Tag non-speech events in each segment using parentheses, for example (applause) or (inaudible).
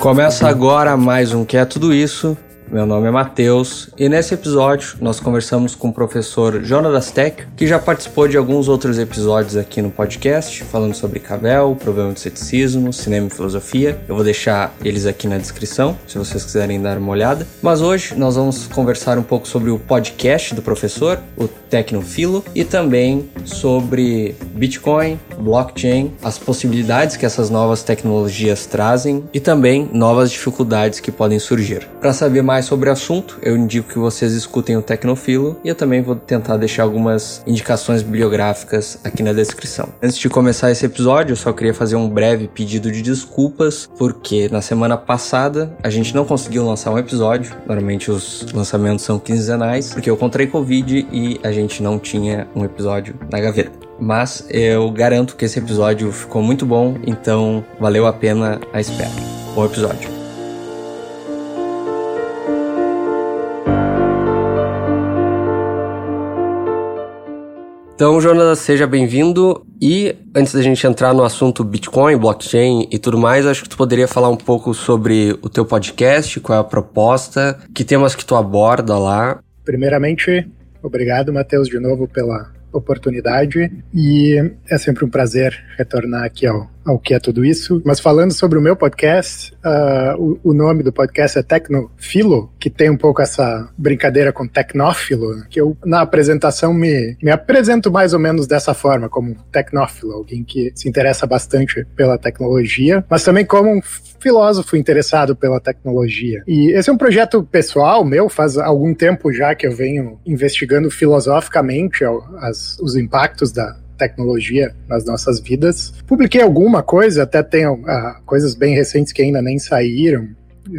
Começa agora mais um Que é Tudo Isso. Meu nome é Matheus e nesse episódio nós conversamos com o professor Jonas Tech, que já participou de alguns outros episódios aqui no podcast, falando sobre Cavell, problema de ceticismo, cinema e filosofia. Eu vou deixar eles aqui na descrição, se vocês quiserem dar uma olhada. Mas hoje nós vamos conversar um pouco sobre o podcast do professor, o Tecnofilo, e também sobre Bitcoin, blockchain, as possibilidades que essas novas tecnologias trazem e também novas dificuldades que podem surgir. Para saber mais sobre o assunto, eu indico que vocês escutem o Tecnofilo e eu também vou tentar deixar algumas indicações bibliográficas aqui na descrição. Antes de começar esse episódio, eu só queria fazer um breve pedido de desculpas, porque na semana passada a gente não conseguiu lançar um episódio. Normalmente os lançamentos são quinzenais, porque eu encontrei Covid e a gente não tinha um episódio na gaveta. Mas eu garanto que esse episódio ficou muito bom, então valeu a pena a espera. Bom episódio. Então, Jonas, seja bem-vindo. E antes da gente entrar no assunto Bitcoin, blockchain e tudo mais, acho que tu poderia falar um pouco sobre o teu podcast, qual é a proposta, que temas que tu aborda lá. Primeiramente, obrigado, Matheus, de novo pela oportunidade e é sempre um prazer retornar aqui ao, ao que é tudo isso. Mas falando sobre o meu podcast, uh, o, o, nome do podcast é Tecnofilo, que tem um pouco essa brincadeira com tecnófilo, que eu na apresentação me, me apresento mais ou menos dessa forma, como tecnófilo, alguém que se interessa bastante pela tecnologia, mas também como um filósofo interessado pela tecnologia. E esse é um projeto pessoal meu, faz algum tempo já que eu venho investigando filosoficamente as, os impactos da tecnologia nas nossas vidas. Publiquei alguma coisa, até tenho uh, coisas bem recentes que ainda nem saíram,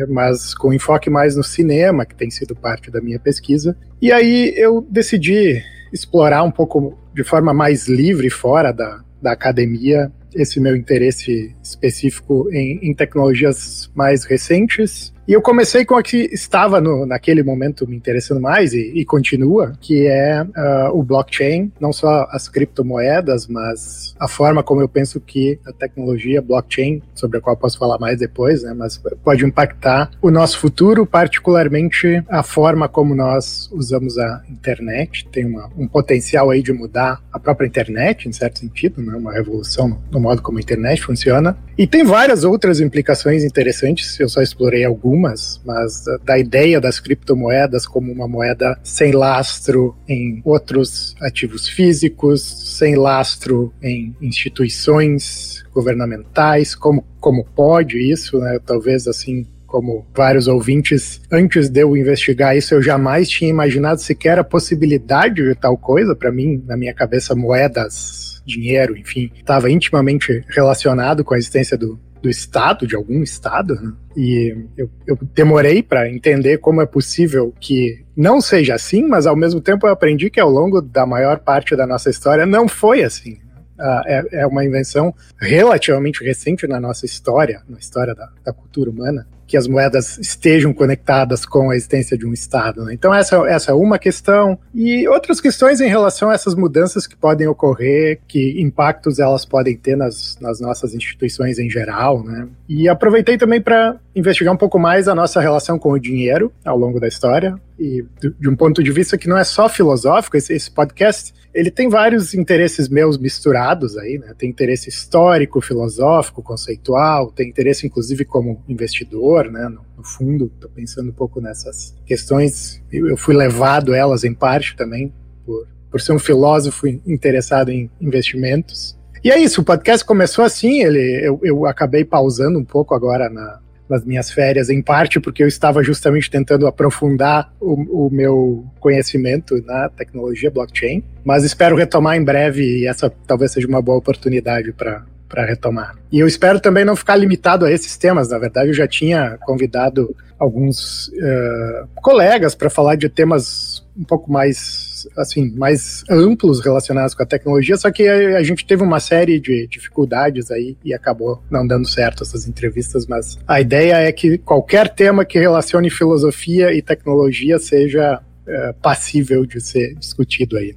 mas com enfoque mais no cinema, que tem sido parte da minha pesquisa. E aí eu decidi explorar um pouco de forma mais livre, fora da, da academia, esse meu interesse específico em, em tecnologias mais recentes e eu comecei com a que estava no, naquele momento me interessando mais e, e continua, que é uh, o blockchain, não só as criptomoedas, mas a forma como eu penso que a tecnologia blockchain, sobre a qual posso falar mais depois, né, mas pode impactar o nosso futuro, particularmente a forma como nós usamos a internet. Tem uma, um potencial aí de mudar a própria internet, em certo sentido, né, uma revolução no, no modo como a internet funciona. E tem várias outras implicações interessantes, eu só explorei algumas algumas, mas da ideia das criptomoedas como uma moeda sem lastro em outros ativos físicos, sem lastro em instituições governamentais, como, como pode isso, né? Talvez assim como vários ouvintes, antes de eu investigar isso, eu jamais tinha imaginado sequer a possibilidade de tal coisa. Para mim, na minha cabeça, moedas, dinheiro, enfim, estava intimamente relacionado com a existência do, do Estado, de algum Estado, né? e eu, eu demorei para entender como é possível que não seja assim, mas ao mesmo tempo eu aprendi que ao longo da maior parte da nossa história não foi assim. Uh, é, é, uma invenção relativamente recente na nossa história, na história da, da cultura humana, que as moedas estejam conectadas com a existência de um Estado. Né? Então, essa, essa é uma questão. E outras questões em relação a essas mudanças que podem ocorrer, que impactos elas podem ter nas, nas nossas instituições em geral. Né? E aproveitei também para investigar um pouco mais a nossa relação com o dinheiro ao longo da história, e de um ponto de vista que não é só filosófico, esse, esse, podcast, ele tem vários interesses meus misturados aí, né? Tem interesse histórico, filosófico, conceitual, tem interesse inclusive como investidor, né? No, no fundo, estou pensando um pouco nessas questões, eu, eu fui levado elas em parte também por, por ser um filósofo interessado em investimentos. E é isso, o podcast começou assim, ele, eu, eu acabei pausando um pouco agora na, nas minhas férias, em parte porque eu estava justamente tentando aprofundar o, o, meu conhecimento na tecnologia blockchain, mas espero retomar em breve e essa talvez seja uma boa oportunidade para para retomar. E eu espero também não ficar limitado a esses temas. Na verdade, eu já tinha convidado alguns uh, colegas para falar de temas um pouco mais assim, mais amplos relacionados com a tecnologia, só que a, gente teve uma série de dificuldades aí e acabou não dando certo essas entrevistas, mas a ideia é que qualquer tema que relacione filosofia e tecnologia seja é, passível de ser discutido aí.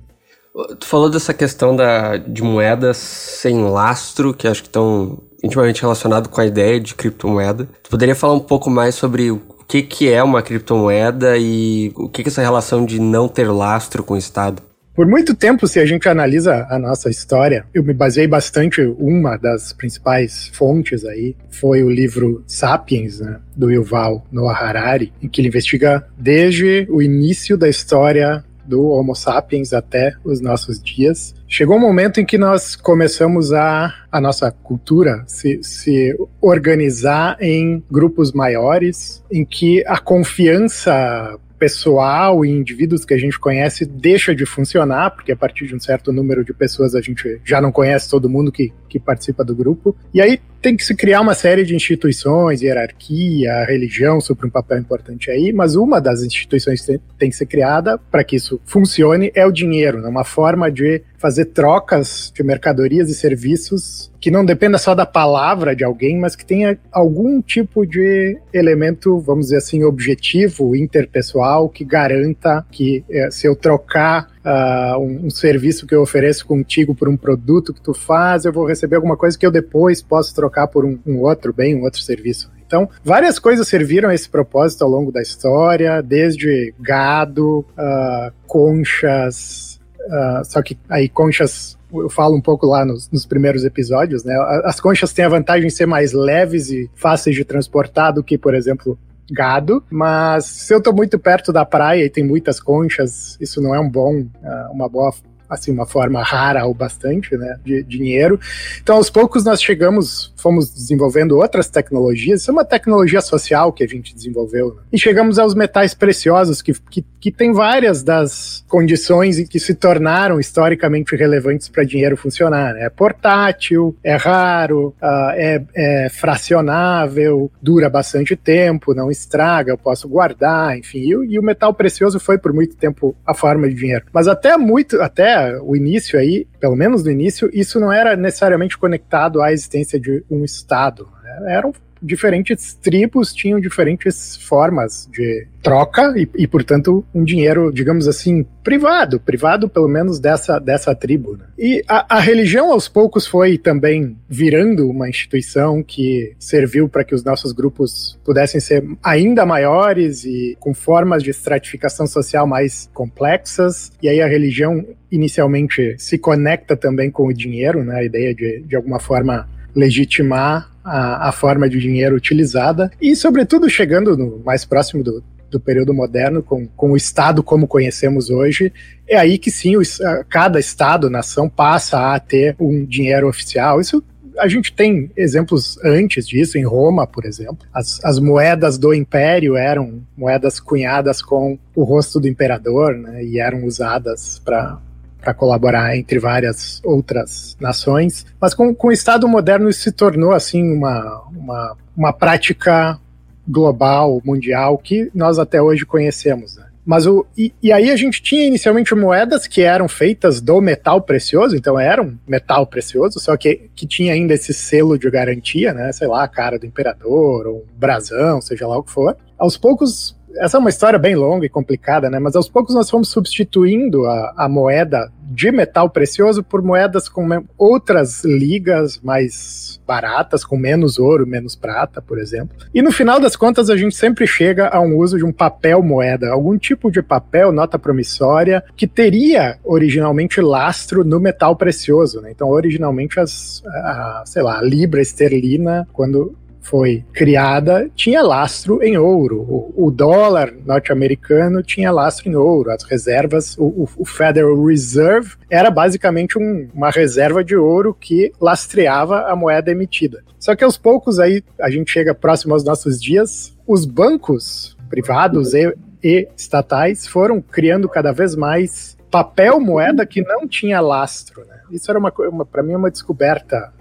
Tu falou dessa questão da, de moedas sem lastro, que acho que estão intimamente relacionado com a ideia de criptomoeda. Tu poderia falar um pouco mais sobre que, que é uma criptomoeda e o que, que é essa relação de não ter lastro com o Estado? Por muito tempo, se a gente analisa a nossa história, eu me baseei bastante, uma das principais fontes aí foi o livro Sapiens, né, do Yuval Noah Harari, em que ele investiga desde o início da história do Homo sapiens até os nossos dias. Chegou um momento em que nós começamos a, a nossa cultura se, se organizar em grupos maiores, em que a confiança pessoal e indivíduos que a gente conhece deixa de funcionar, porque a partir de um certo número de pessoas a gente já não conhece todo mundo que, que participa do grupo. E aí tem que se criar uma série de instituições, hierarquia, religião sobre um papel importante aí, mas uma das instituições que tem que ser criada para que isso funcione é o dinheiro, né? uma forma de fazer trocas de mercadorias e serviços que não dependa só da palavra de alguém, mas que tenha algum tipo de elemento, vamos dizer assim, objetivo, interpessoal, que garanta que eh, se eu trocar uh, um, um, serviço que eu ofereço contigo por um produto que tu faz, eu vou receber alguma coisa que eu depois posso trocar por um, um outro bem, um outro serviço. Então, várias coisas serviram a esse propósito ao longo da história, desde gado, uh, conchas, uh, só que aí conchas eu falo um pouco lá nos, nos, primeiros episódios, né? As conchas têm a vantagem de ser mais leves e fáceis de transportar do que, por exemplo, gado, mas se eu tô muito perto da praia e tem muitas conchas, isso não é um bom, ah, uma boa assim, uma forma rara ou bastante, né, de, dinheiro. Então, aos poucos nós chegamos, fomos desenvolvendo outras tecnologias, isso é uma tecnologia social que a gente desenvolveu, né? e chegamos aos metais preciosos, que, que, que tem várias das condições que se tornaram historicamente relevantes para dinheiro funcionar, né? É portátil, é raro, uh, é, é fracionável, dura bastante tempo, não estraga, eu posso guardar, enfim, e, e o metal precioso foi por muito tempo a forma de dinheiro. Mas até muito, até o início aí, pelo menos no início, isso não era necessariamente conectado à existência de um Estado. Eram diferentes tribos tinham diferentes formas de troca e, e, portanto, um dinheiro, digamos assim, privado, privado pelo menos dessa, dessa tribo. Né? E a, a, religião, aos poucos, foi também virando uma instituição que serviu para que os nossos grupos pudessem ser ainda maiores e com formas de estratificação social mais complexas. E aí a religião, inicialmente, se conecta também com o dinheiro, né? a ideia de, de alguma forma, legitimar a, a forma de dinheiro utilizada e, sobretudo, chegando no mais próximo do, do período moderno, com, com o Estado como conhecemos hoje, é aí que sim, o, cada Estado, nação, passa a ter um dinheiro oficial. Isso a gente tem exemplos antes disso, em Roma, por exemplo. As, as moedas do Império eram moedas cunhadas com o rosto do imperador, né, e eram usadas para para colaborar entre várias outras nações. Mas com, com o Estado moderno isso se tornou assim uma, uma, uma prática global, mundial, que nós até hoje conhecemos. Né? Mas o, e, e, aí a gente tinha inicialmente moedas que eram feitas do metal precioso, então eram metal precioso, só que, que tinha ainda esse selo de garantia, né? Sei lá, a cara do imperador, ou um brasão, seja lá o que for. Aos poucos essa é uma história bem longa e complicada, né? Mas aos poucos nós fomos substituindo a, a moeda de metal precioso por moedas com outras ligas mais baratas, com menos ouro, menos prata, por exemplo. E no final das contas, a gente sempre chega a um uso de um papel moeda, algum tipo de papel, nota promissória, que teria originalmente lastro no metal precioso. Né? Então, originalmente, as, a, sei lá, a libra esterlina, quando foi criada tinha lastro em ouro. O, o dólar norte-americano tinha lastro em ouro. As reservas, o, o Federal Reserve era basicamente um, uma reserva de ouro que lastreava a moeda emitida. Só que aos poucos aí a gente chega próximo aos nossos dias, os bancos privados e, e estatais foram criando cada vez mais papel moeda que não tinha lastro. Né? Isso era uma, uma para mim uma descoberta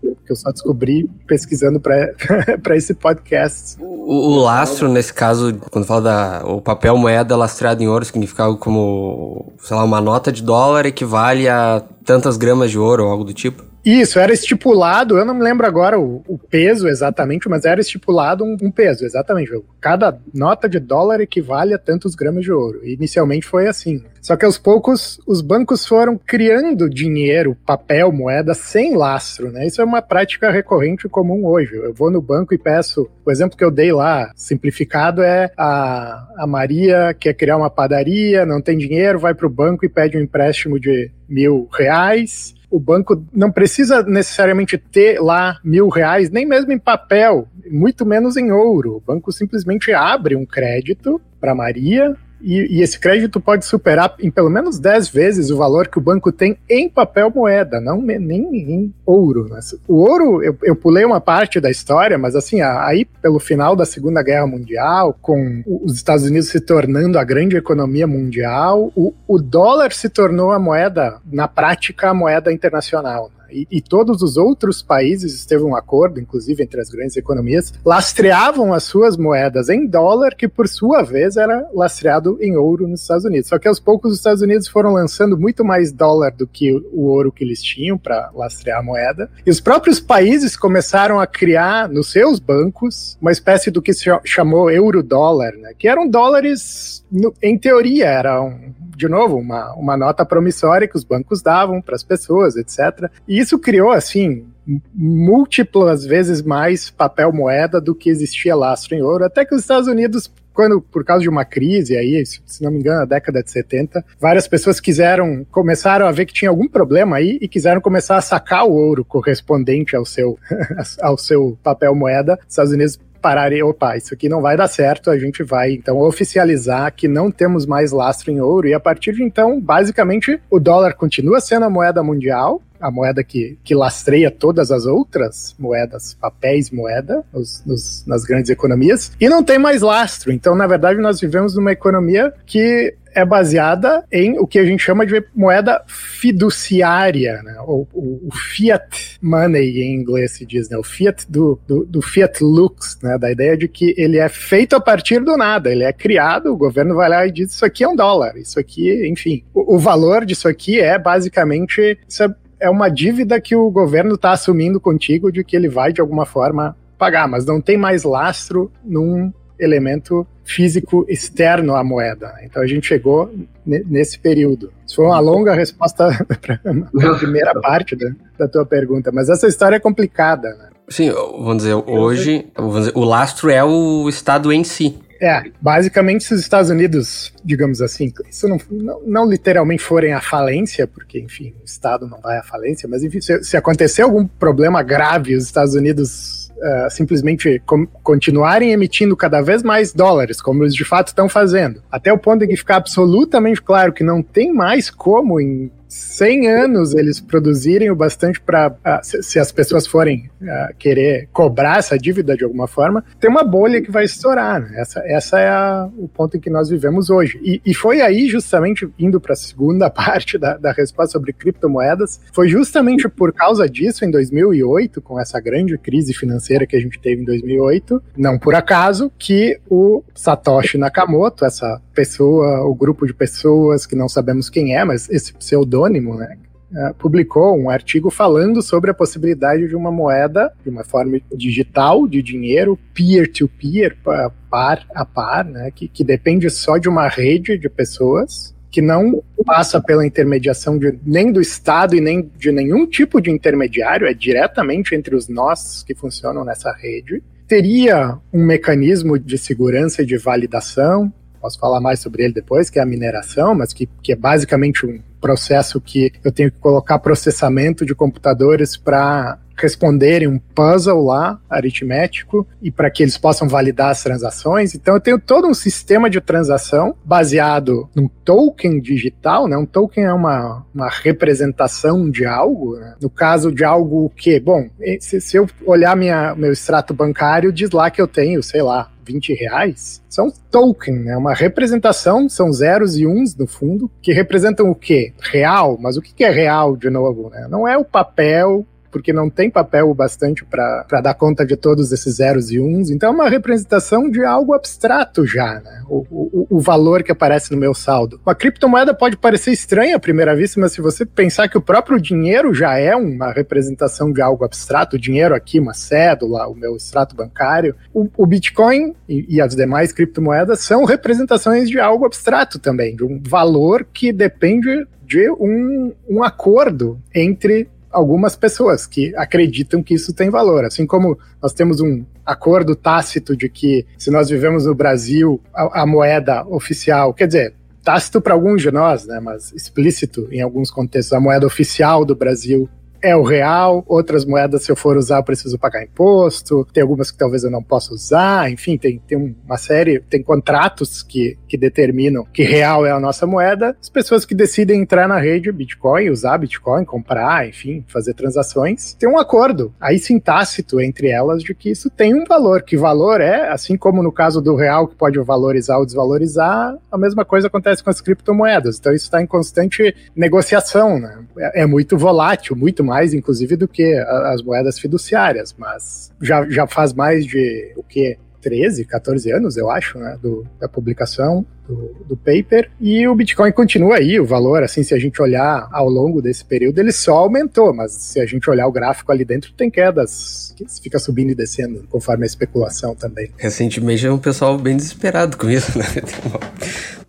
que eu, só descobri pesquisando para (laughs) esse podcast. O, o, lastro, nesse caso, quando fala da o papel moeda lastrado em ouro, significa algo como, sei lá, uma nota de dólar equivale a tantas gramas de ouro ou algo do tipo? Isso, era estipulado, eu não me lembro agora o, o peso exatamente, mas era estipulado um, um, peso, exatamente. Cada nota de dólar equivale a tantos gramas de ouro. Inicialmente foi assim. Só que aos poucos os bancos foram criando dinheiro, papel, moeda sem lastro, né? Isso é uma prática recorrente e comum hoje. Eu vou no banco e peço, o exemplo que eu dei lá, simplificado, é a, a Maria quer criar uma padaria, não tem dinheiro, vai para o banco e pede um empréstimo de mil reais o banco não precisa necessariamente ter lá mil reais, nem mesmo em papel, muito menos em ouro. O banco simplesmente abre um crédito para Maria, e, e, esse crédito pode superar em pelo menos 10 vezes o valor que o banco tem em papel moeda, não nem em ouro. Né? O ouro, eu, eu, pulei uma parte da história, mas assim, aí pelo final da Segunda Guerra Mundial, com os Estados Unidos se tornando a grande economia mundial, o, o dólar se tornou a moeda, na prática, a moeda internacional e, e, todos os outros países, teve um acordo, inclusive entre as grandes economias, lastreavam as suas moedas em dólar, que por sua vez era lastreado em ouro nos Estados Unidos. Só que aos poucos os Estados Unidos foram lançando muito mais dólar do que o ouro que eles tinham para lastrear a moeda, e os próprios países começaram a criar nos seus bancos uma espécie do que se chamou euro-dólar, né? que eram dólares, em teoria, eram de novo, uma, uma nota promissória que os bancos davam para as pessoas, etc. E isso criou, assim, múltiplas vezes mais papel moeda do que existia lastro em ouro, até que os Estados Unidos quando, por causa de uma crise aí, se não me engano, na década de 70, várias pessoas quiseram, começaram a ver que tinha algum problema aí e quiseram começar a sacar o ouro correspondente ao seu, (laughs) ao seu papel moeda. Os Estados Unidos pararem, opa, isso aqui não vai dar certo, a gente vai então oficializar que não temos mais lastro em ouro, e a partir de então, basicamente, o dólar continua sendo a moeda mundial, a moeda que, que lastreia todas as outras moedas, papéis moeda, nos, nos, nas grandes economias, e não tem mais lastro. Então, na verdade, nós vivemos numa economia que é baseada em o que a gente chama de moeda fiduciária, né? o, o, o, fiat money em inglês se diz, né? o fiat do, do, do, fiat lux, né? da ideia de que ele é feito a partir do nada, ele é criado, o governo vai lá e diz isso aqui é um dólar, isso aqui, enfim, o, o valor disso aqui é basicamente isso é, é uma dívida que o governo está assumindo contigo de que ele vai de alguma forma pagar, mas não tem mais lastro num elemento físico externo à moeda. Então a gente chegou nesse período. Isso foi uma longa resposta (laughs) para a primeira parte da, da, tua pergunta, mas essa história é complicada. Né? Sim, vamos dizer, hoje vamos dizer, o lastro é o Estado em si. É, basicamente se os Estados Unidos, digamos assim, isso não, não, não, literalmente forem à falência, porque, enfim, o Estado não vai à falência, mas enfim, se, se acontecer algum problema grave, os Estados Unidos uh, simplesmente continuarem emitindo cada vez mais dólares, como eles de fato estão fazendo, até o ponto de que ficar absolutamente claro que não tem mais como em 100 anos eles produzirem o bastante para, uh, se, as pessoas forem uh, querer cobrar essa dívida de alguma forma, tem uma bolha que vai estourar. Né? Essa, essa é a, o ponto em que nós vivemos hoje. E, e foi aí, justamente, indo para a segunda (laughs) parte da, da resposta sobre criptomoedas, foi justamente por causa disso, em 2008, com essa grande crise financeira que a gente teve em 2008, não por acaso, que o Satoshi Nakamoto, essa pessoa, o grupo de pessoas que não sabemos quem é, mas esse pseudônimo, né? Uh, publicou um artigo falando sobre a possibilidade de uma moeda, de uma forma digital de dinheiro, peer-to-peer, -peer, par a par, né, que, que depende só de uma rede de pessoas, que não passa pela intermediação de, nem do Estado e nem de nenhum tipo de intermediário, é diretamente entre os nós que funcionam nessa rede. Teria um mecanismo de segurança e de validação, posso falar mais sobre ele depois, que é a mineração, mas que, que é basicamente um processo que eu tenho que colocar processamento de computadores para responderem um puzzle lá, aritmético, e para que eles possam validar as transações. Então eu tenho todo um sistema de transação baseado num token digital, né? Um token é uma, uma representação de algo, né? No caso de algo que, bom, se, se eu olhar minha, meu extrato bancário, diz lá que eu tenho, sei lá, 20 reais, são token, né? Uma representação, são zeros e uns no fundo, que representam o quê? Real, mas o que é real de novo? Né? Não é o papel porque não tem papel o bastante para dar conta de todos esses zeros e uns. Então é uma representação de algo abstrato já, né? O, o, o valor que aparece no meu saldo. Uma criptomoeda pode parecer estranha à primeira vista, mas se você pensar que o próprio dinheiro já é uma representação de algo abstrato, o dinheiro aqui, uma cédula, o meu extrato bancário, o, o Bitcoin e, e as demais criptomoedas são representações de algo abstrato também, de um valor que depende de um, um acordo entre algumas pessoas que acreditam que isso tem valor. Assim como nós temos um acordo tácito de que se nós vivemos no Brasil, a, a moeda oficial, quer dizer, tácito para alguns de nós, né, mas explícito em alguns contextos, a moeda oficial do Brasil é o real, outras moedas, se eu for usar, eu preciso pagar imposto, tem algumas que talvez eu não possa usar, enfim, tem, tem uma série, tem contratos que, que determinam que real é a nossa moeda, as pessoas que decidem entrar na rede Bitcoin, usar Bitcoin, comprar, enfim, fazer transações, tem um acordo, aí sim tácito entre elas de que isso tem um valor, que valor é, assim como no caso do real que pode valorizar ou desvalorizar, a mesma coisa acontece com as criptomoedas, então isso está em constante negociação, né? é, é muito volátil, muito mais, inclusive, do que as moedas fiduciárias, mas já, já faz mais de o que? 13, 14 anos, eu acho, né, do, da publicação do, do, paper, e o Bitcoin continua aí, o valor, assim, se a gente olhar ao longo desse período, ele só aumentou, mas se a gente olhar o gráfico ali dentro, tem quedas, que fica subindo e descendo, conforme a especulação também. Recentemente é um pessoal bem desesperado com isso, né?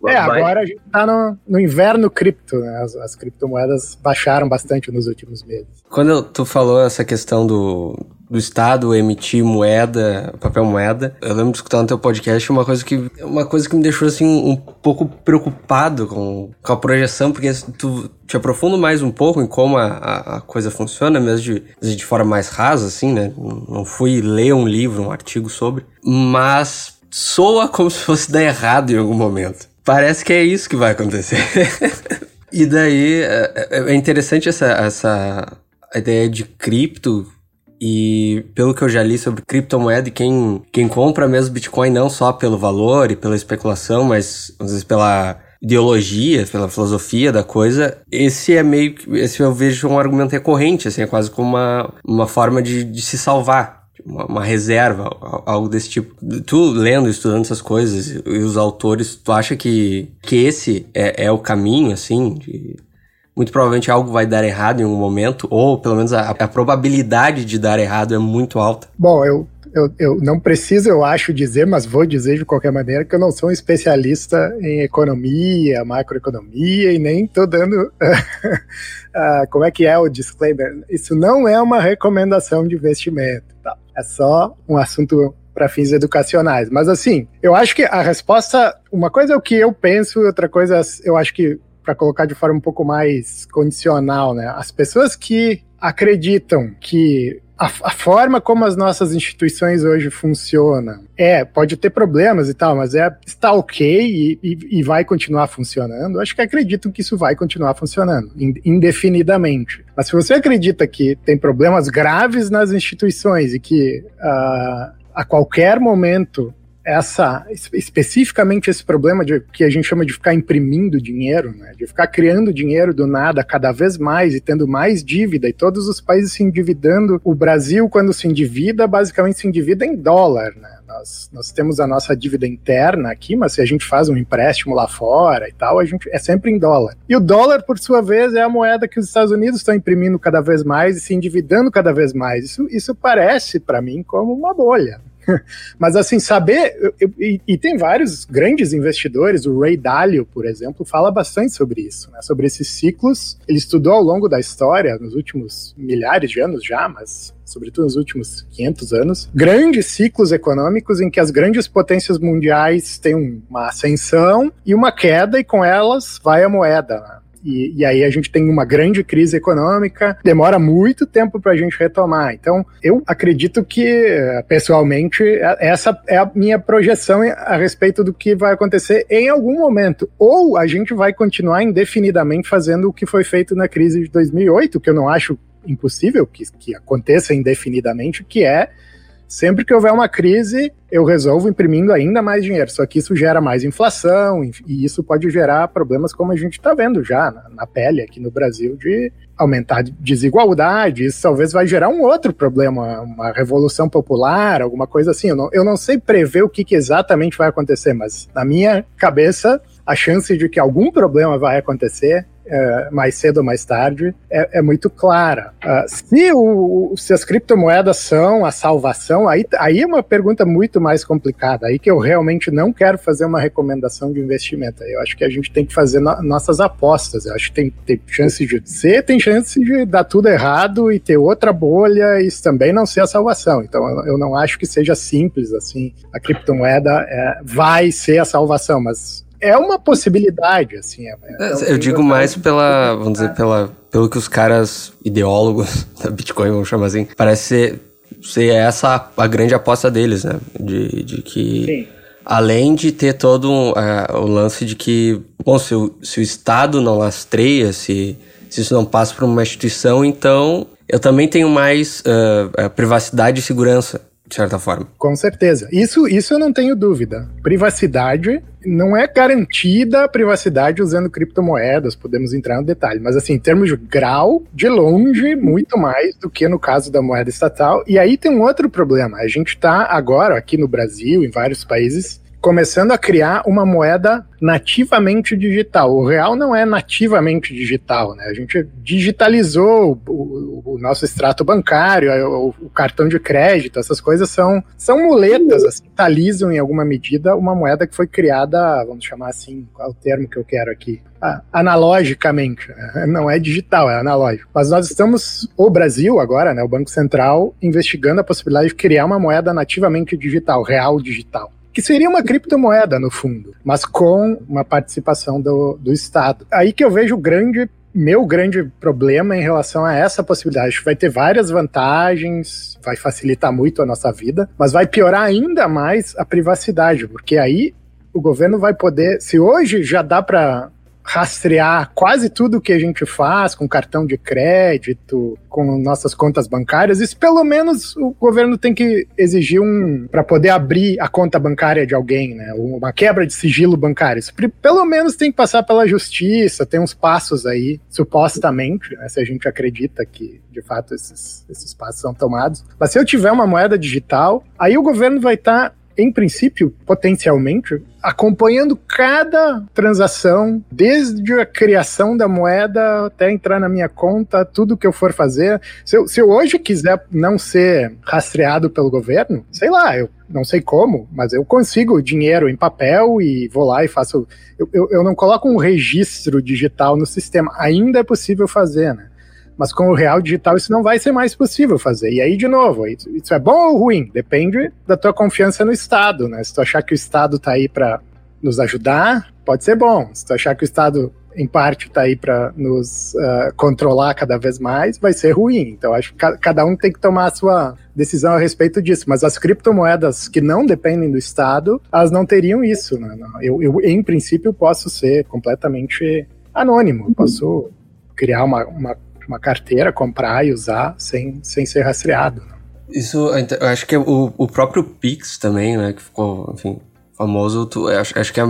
é, agora a gente tá no, no inverno cripto, né? As, as criptomoedas baixaram bastante nos últimos meses. Quando tu falou essa questão do do Estado emitir moeda, papel moeda. Eu lembro de escutar no teu podcast uma coisa que, uma coisa que me deixou assim um pouco preocupado com, com a projeção, porque tu te aprofunda mais um pouco em como a, a, a coisa funciona, mesmo de, de forma mais rasa, assim, né? Não fui ler um livro, um artigo sobre, mas soa como (laughs) se fosse dar errado em algum momento. Parece que é isso que vai acontecer. (laughs) e daí é, é, é interessante essa, essa ideia de cripto e pelo que eu já li sobre criptomoeda e quem, quem compra mesmo Bitcoin não só pelo valor e pela especulação, mas às vezes pela ideologia, pela filosofia da coisa, esse é meio que, esse eu vejo um argumento recorrente, assim, é quase como uma, uma forma de, de se salvar. Uma, uma, reserva, algo desse tipo. Tu lendo, estudando essas coisas e os autores, tu acha que, que esse é, é o caminho, assim, de, muito provavelmente algo vai dar errado em algum momento, ou pelo menos a, a probabilidade de dar errado é muito alta. Bom, eu, eu, eu não preciso, eu acho, dizer, mas vou dizer de qualquer maneira que eu não sou um especialista em economia, macroeconomia, e nem estou dando. uh, (laughs) como é que é o disclaimer? Isso não é uma recomendação de investimento. Tá? É só um assunto para fins educacionais. Mas assim, eu acho que a resposta, uma coisa é o que eu penso, outra coisa eu acho que para colocar de forma um pouco mais condicional, né? As pessoas que acreditam que a, a, forma como as nossas instituições hoje funcionam é, pode ter problemas e tal, mas é, está ok e, e, e vai continuar funcionando. Acho que acreditam que isso vai continuar funcionando indefinidamente. Mas se você acredita que tem problemas graves nas instituições e que uh, a qualquer momento essa especificamente esse problema de que a gente chama de ficar imprimindo dinheiro, né, de ficar criando dinheiro do nada cada vez mais e tendo mais dívida e todos os países se endividando. O Brasil, quando se endivida, basicamente se endivida em dólar, né? Nós, nós temos a nossa dívida interna aqui, mas se a gente faz um empréstimo lá fora e tal, a gente é sempre em dólar. E o dólar, por sua vez, é a moeda que os Estados Unidos estão imprimindo cada vez mais e se endividando cada vez mais. Isso, isso parece para mim como uma bolha. (laughs) Mas assim, saber. e, e, tem vários grandes investidores, o Ray Dalio, por exemplo, fala bastante sobre isso, né? Sobre esses ciclos. Ele estudou ao longo da história, nos últimos milhares de anos já, mas sobretudo nos últimos 500 anos, grandes ciclos econômicos em que as grandes potências mundiais têm uma ascensão e uma queda, e com elas vai a moeda. Né? E, e, aí a gente tem uma grande crise econômica, demora muito tempo para a gente retomar. Então, eu acredito que, pessoalmente, essa é a minha projeção a respeito do que vai acontecer em algum momento. Ou a gente vai continuar indefinidamente fazendo o que foi feito na crise de 2008, que eu não acho impossível que, que aconteça indefinidamente, que é sempre que houver uma crise, eu resolvo imprimindo ainda mais dinheiro. Só que isso gera mais inflação e isso pode gerar problemas como a gente está vendo já na, pele aqui no Brasil de aumentar desigualdade. Isso talvez vai gerar um outro problema, uma revolução popular, alguma coisa assim. Eu não, eu não sei prever o que, que exatamente vai acontecer, mas na minha cabeça a chance de que algum problema vai acontecer é, mais cedo ou mais tarde, é, é muito clara. Uh, se, o, se as criptomoedas são a salvação, aí, aí é uma pergunta muito mais complicada. Aí que eu realmente não quero fazer uma recomendação de investimento. Eu acho que a gente tem que fazer no, nossas apostas. Eu acho que tem, tem chance de ser, tem chance de dar tudo errado e ter outra bolha e isso também não ser a salvação. Então eu não acho que seja simples assim. A criptomoeda é, vai ser a salvação, mas é uma possibilidade, assim. É, é eu digo mais pela, vamos dizer, pela, pelo que os caras ideólogos (laughs) da Bitcoin, vamos chamar assim, parece ser, ser essa a grande aposta deles, né? De, de que, Sim. além de ter todo um, uh, o lance de que, bom, se o, se o Estado não lastreia, se, se isso não passa por uma instituição, então eu também tenho mais uh, privacidade e segurança de certa forma. Com certeza. Isso, isso eu não tenho dúvida. Privacidade não é garantida a privacidade usando criptomoedas, podemos entrar no detalhe, mas assim, em termos de grau, de longe, muito mais do que no caso da moeda estatal. E aí tem um outro problema. A gente está agora aqui no Brasil, em vários países, começando a criar uma moeda nativamente digital. O real não é nativamente digital, né? A gente digitalizou o, o, o nosso extrato bancário, o, o, cartão de crédito, essas coisas são, são muletas, assim, em alguma medida uma moeda que foi criada, vamos chamar assim, qual é o termo que eu quero aqui? Ah, analogicamente, né? (laughs) não é digital, é analógico. Mas nós estamos, o Brasil agora, né, o Banco Central, investigando a possibilidade de criar uma moeda nativamente digital, real digital que seria uma criptomoeda no fundo, mas com uma participação do, do Estado. Aí que eu vejo o grande meu grande problema em relação a essa possibilidade. Vai ter várias vantagens, vai facilitar muito a nossa vida, mas vai piorar ainda mais a privacidade, porque aí o governo vai poder, se hoje já dá para rastrear quase tudo que a gente faz com cartão de crédito, com nossas contas bancárias, isso pelo menos o governo tem que exigir um para poder abrir a conta bancária de alguém, né? Uma quebra de sigilo bancário. Isso pelo menos tem que passar pela justiça, tem uns passos aí, supostamente, né? se a gente acredita que de fato esses, esses passos são tomados. Mas se eu tiver uma moeda digital, aí o governo vai estar tá em princípio, potencialmente, acompanhando cada transação, desde a criação da moeda até entrar na minha conta, tudo que eu for fazer. Se eu, se eu hoje quiser não ser rastreado pelo governo, sei lá, eu não sei como, mas eu consigo dinheiro em papel e vou lá e faço. Eu, eu, eu não coloco um registro digital no sistema. Ainda é possível fazer, né? Mas com o real digital isso não vai ser mais possível fazer. E aí, de novo, isso é bom ou ruim? Depende da tua confiança no Estado, né? Se tu achar que o Estado está aí para nos ajudar, pode ser bom. Se tu achar que o Estado, em parte, está aí para nos uh, controlar cada vez mais, vai ser ruim. Então, acho que cada um tem que tomar a sua decisão a respeito disso. Mas as criptomoedas que não dependem do Estado, elas não teriam isso. Né? Eu, eu, em princípio, posso ser completamente anônimo. Posso criar uma, uma uma carteira, comprar e usar sem, sem ser rastreado. Né? Isso, eu acho que o, o próprio Pix também, né, que ficou, enfim, famoso, tu, acho, acho que é,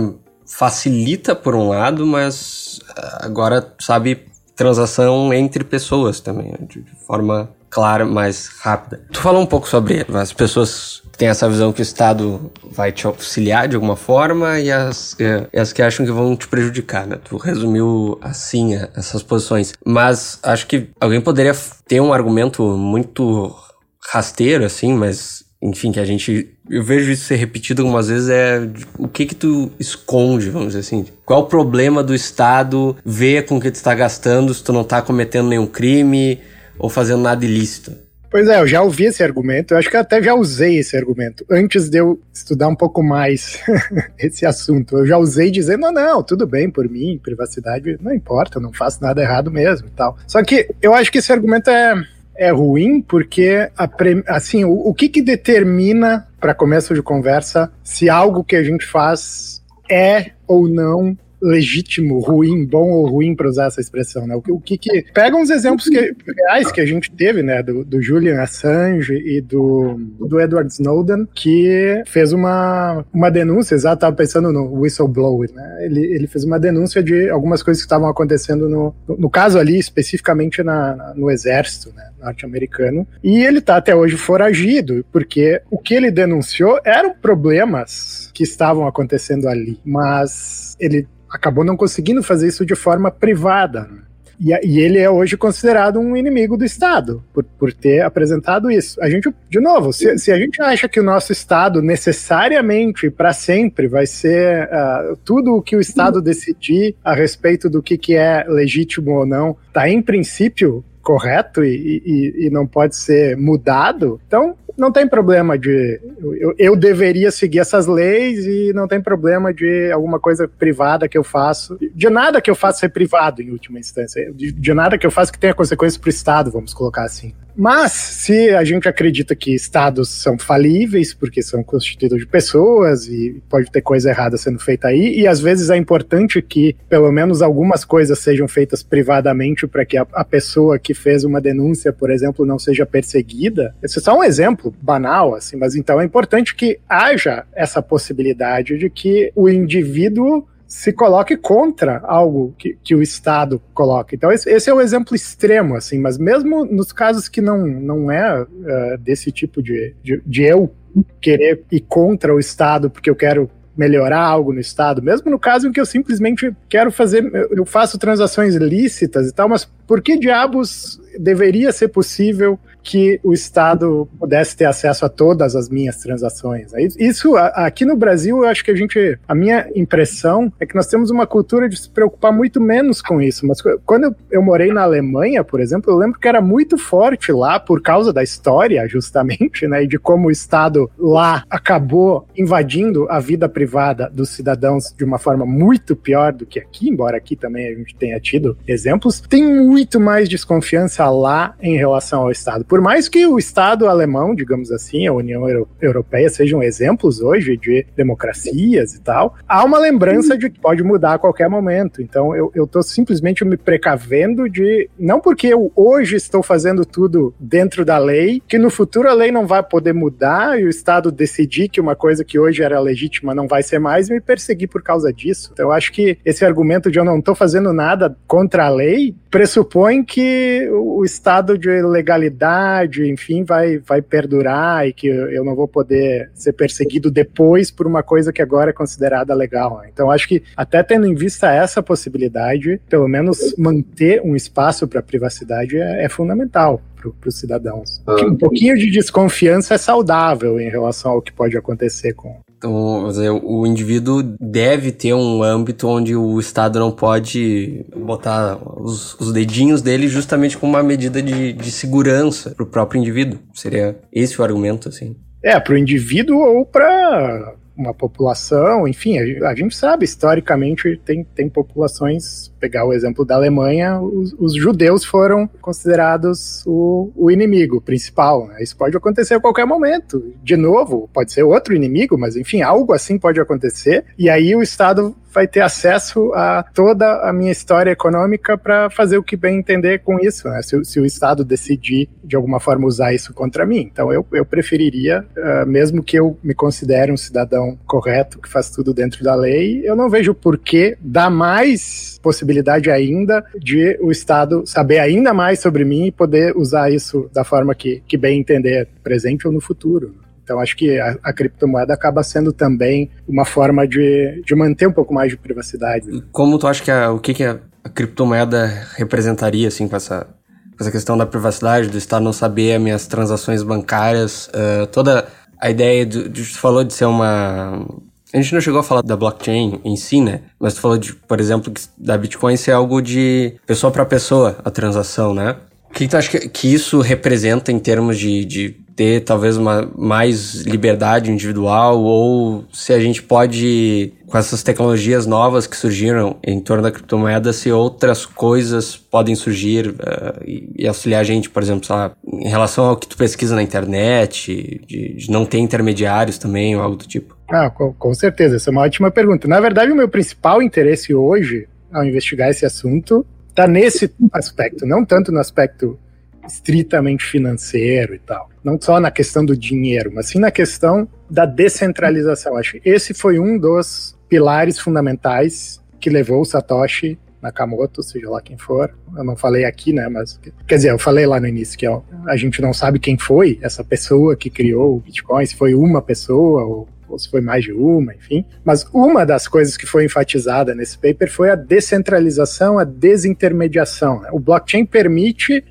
facilita por um lado, mas eh, agora, sabe, transação entre pessoas também, né, de, de forma clara, mais rápida. Tu falou um pouco sobre as pessoas tem essa visão que o Estado vai te auxiliar de alguma forma e as, é, as que acham que vão te prejudicar, né? Tu resumiu assim essas posições. Mas acho que alguém poderia ter um argumento muito rasteiro, assim, mas enfim, que a gente. Eu vejo isso ser repetido algumas vezes, é o que que tu esconde, vamos dizer assim. Qual o problema do Estado ver com o que tu está gastando se tu não está cometendo nenhum crime ou fazendo nada ilícito? Pois é, eu já ouvi esse argumento, eu acho que até já usei esse argumento, antes de eu estudar um pouco mais (laughs) esse assunto. Eu já usei dizendo, não, não, tudo bem por mim, privacidade não importa, eu não faço nada errado mesmo e tal. Só que eu acho que esse argumento é, é ruim porque, a, assim, o, o que que determina, para começo de conversa, se algo que a gente faz é ou não legítimo, ruim, bom ou ruim para usar essa expressão, né? O, o que que pega uns exemplos que, reais que a gente teve, né, do, do Julian Assange e do, do Edward Snowden, que fez uma, uma denúncia, exato, tava pensando no whistleblower, né? Ele, ele fez uma denúncia de algumas coisas que estavam acontecendo no, no, caso ali, especificamente na, no exército, né, norte-americano, e ele tá até hoje foragido, porque o que ele denunciou eram problemas que estavam acontecendo ali, mas ele acabou não conseguindo fazer isso de forma privada. Né? E, e, ele é hoje considerado um inimigo do Estado, por, por ter apresentado isso. A gente, de novo, se, se a gente acha que o nosso Estado necessariamente, para sempre, vai ser uh, tudo o que o Estado decidir a respeito do que, que é legítimo ou não, tá em princípio correto e, e, e, não pode ser mudado, então não tem problema de. Eu, eu, deveria seguir essas leis e não tem problema de alguma coisa privada que eu faço. De nada que eu faço ser privado, em última instância. De, de nada que eu faço que tenha consequências para o Estado, vamos colocar assim. Mas, se a gente acredita que estados são falíveis, porque são constituídos de pessoas e pode ter coisa errada sendo feita aí, e às vezes é importante que pelo menos algumas coisas sejam feitas privadamente para que a, a, pessoa que fez uma denúncia, por exemplo, não seja perseguida. Esse é só um exemplo banal, assim, mas então é importante que haja essa possibilidade de que o indivíduo se coloque contra algo que, que o Estado coloca. Então, esse, esse, é o exemplo extremo, assim, mas mesmo nos casos que não, não é uh, desse tipo de, de, de eu querer ir contra o Estado porque eu quero melhorar algo no Estado, mesmo no caso em que eu simplesmente quero fazer, eu faço transações lícitas e tal, mas por que diabos deveria ser possível que o Estado pudesse ter acesso a todas as minhas transações. Isso, aqui no Brasil, eu acho que a gente, a minha impressão é que nós temos uma cultura de se preocupar muito menos com isso. Mas quando eu, morei na Alemanha, por exemplo, eu lembro que era muito forte lá por causa da história, justamente, né, e de como o Estado lá acabou invadindo a vida privada dos cidadãos de uma forma muito pior do que aqui, embora aqui também a gente tenha tido exemplos. Tem muito mais desconfiança lá em relação ao Estado. Por mais que o Estado alemão, digamos assim, a União Europeia sejam exemplos hoje de democracias e tal, há uma lembrança de que pode mudar a qualquer momento. Então eu, tô simplesmente me precavendo de, não porque eu hoje estou fazendo tudo dentro da lei, que no futuro a lei não vai poder mudar e o Estado decidir que uma coisa que hoje era legítima não vai ser mais e me perseguir por causa disso. Então eu acho que esse argumento de eu não estou fazendo nada contra a lei pressupõe que o estado de legalidade enfim, vai, vai perdurar e que eu não vou poder ser perseguido depois por uma coisa que agora é considerada legal. Então, acho que até tendo em vista essa possibilidade, pelo menos manter um espaço para privacidade é, é fundamental para os cidadãos. Ah. Um pouquinho de desconfiança é saudável em relação ao que pode acontecer com. Então, o indivíduo deve ter um âmbito onde o Estado não pode botar os, os dedinhos dele justamente como uma medida de, de segurança para o próprio indivíduo. Seria esse o argumento, assim? É, para o indivíduo ou para uma população, enfim, a, a, gente sabe, historicamente, tem, tem populações, pegar o exemplo da Alemanha, os, os judeus foram considerados o, o inimigo principal. Né? Isso pode acontecer a qualquer momento. De novo, pode ser outro inimigo, mas enfim, algo assim pode acontecer, e aí o Estado vai ter acesso a toda a minha história econômica para fazer o que bem entender com isso, né? se, se, o Estado decidir de alguma forma usar isso contra mim. Então eu, eu preferiria, uh, mesmo que eu me considere um cidadão correto, que faz tudo dentro da lei, eu não vejo por que dar mais possibilidade ainda de o Estado saber ainda mais sobre mim e poder usar isso da forma que, que bem entender, presente ou no futuro. Então, acho que a, a, criptomoeda acaba sendo também uma forma de, de manter um pouco mais de privacidade. Como tu acha que a, o que, que a, a criptomoeda representaria, assim, com essa, com essa questão da privacidade, do Estado não saber as minhas transações bancárias, uh, toda a ideia, de, de, tu falou de ser uma... A gente não chegou a falar da blockchain em si, né? Mas tu falou, de, por exemplo, da Bitcoin ser algo de pessoa para pessoa, a transação, né? O que, que tu acha que, que isso representa em termos de, de ter talvez uma mais liberdade individual ou se a gente pode com essas tecnologias novas que surgiram em torno da criptomoeda se outras coisas podem surgir uh, e, e, auxiliar a gente, por exemplo, em relação ao que tu pesquisa na internet, de, de não ter intermediários também ou algo do tipo. Ah, com, com certeza, essa é uma ótima pergunta. Na verdade, o meu principal interesse hoje, ao investigar esse assunto, está nesse aspecto, não tanto no aspecto estritamente financeiro e tal. Não só na questão do dinheiro, mas sim na questão da descentralização. Acho que esse foi um dos pilares fundamentais que levou o Satoshi Nakamoto, seja lá quem for. Eu não falei aqui, né? Mas quer dizer, eu falei lá no início que ó, a gente não sabe quem foi essa pessoa que criou o Bitcoin, se foi uma pessoa ou, ou se foi mais de uma, enfim. Mas uma das coisas que foi enfatizada nesse paper foi a descentralização, a desintermediação. Né? O blockchain permite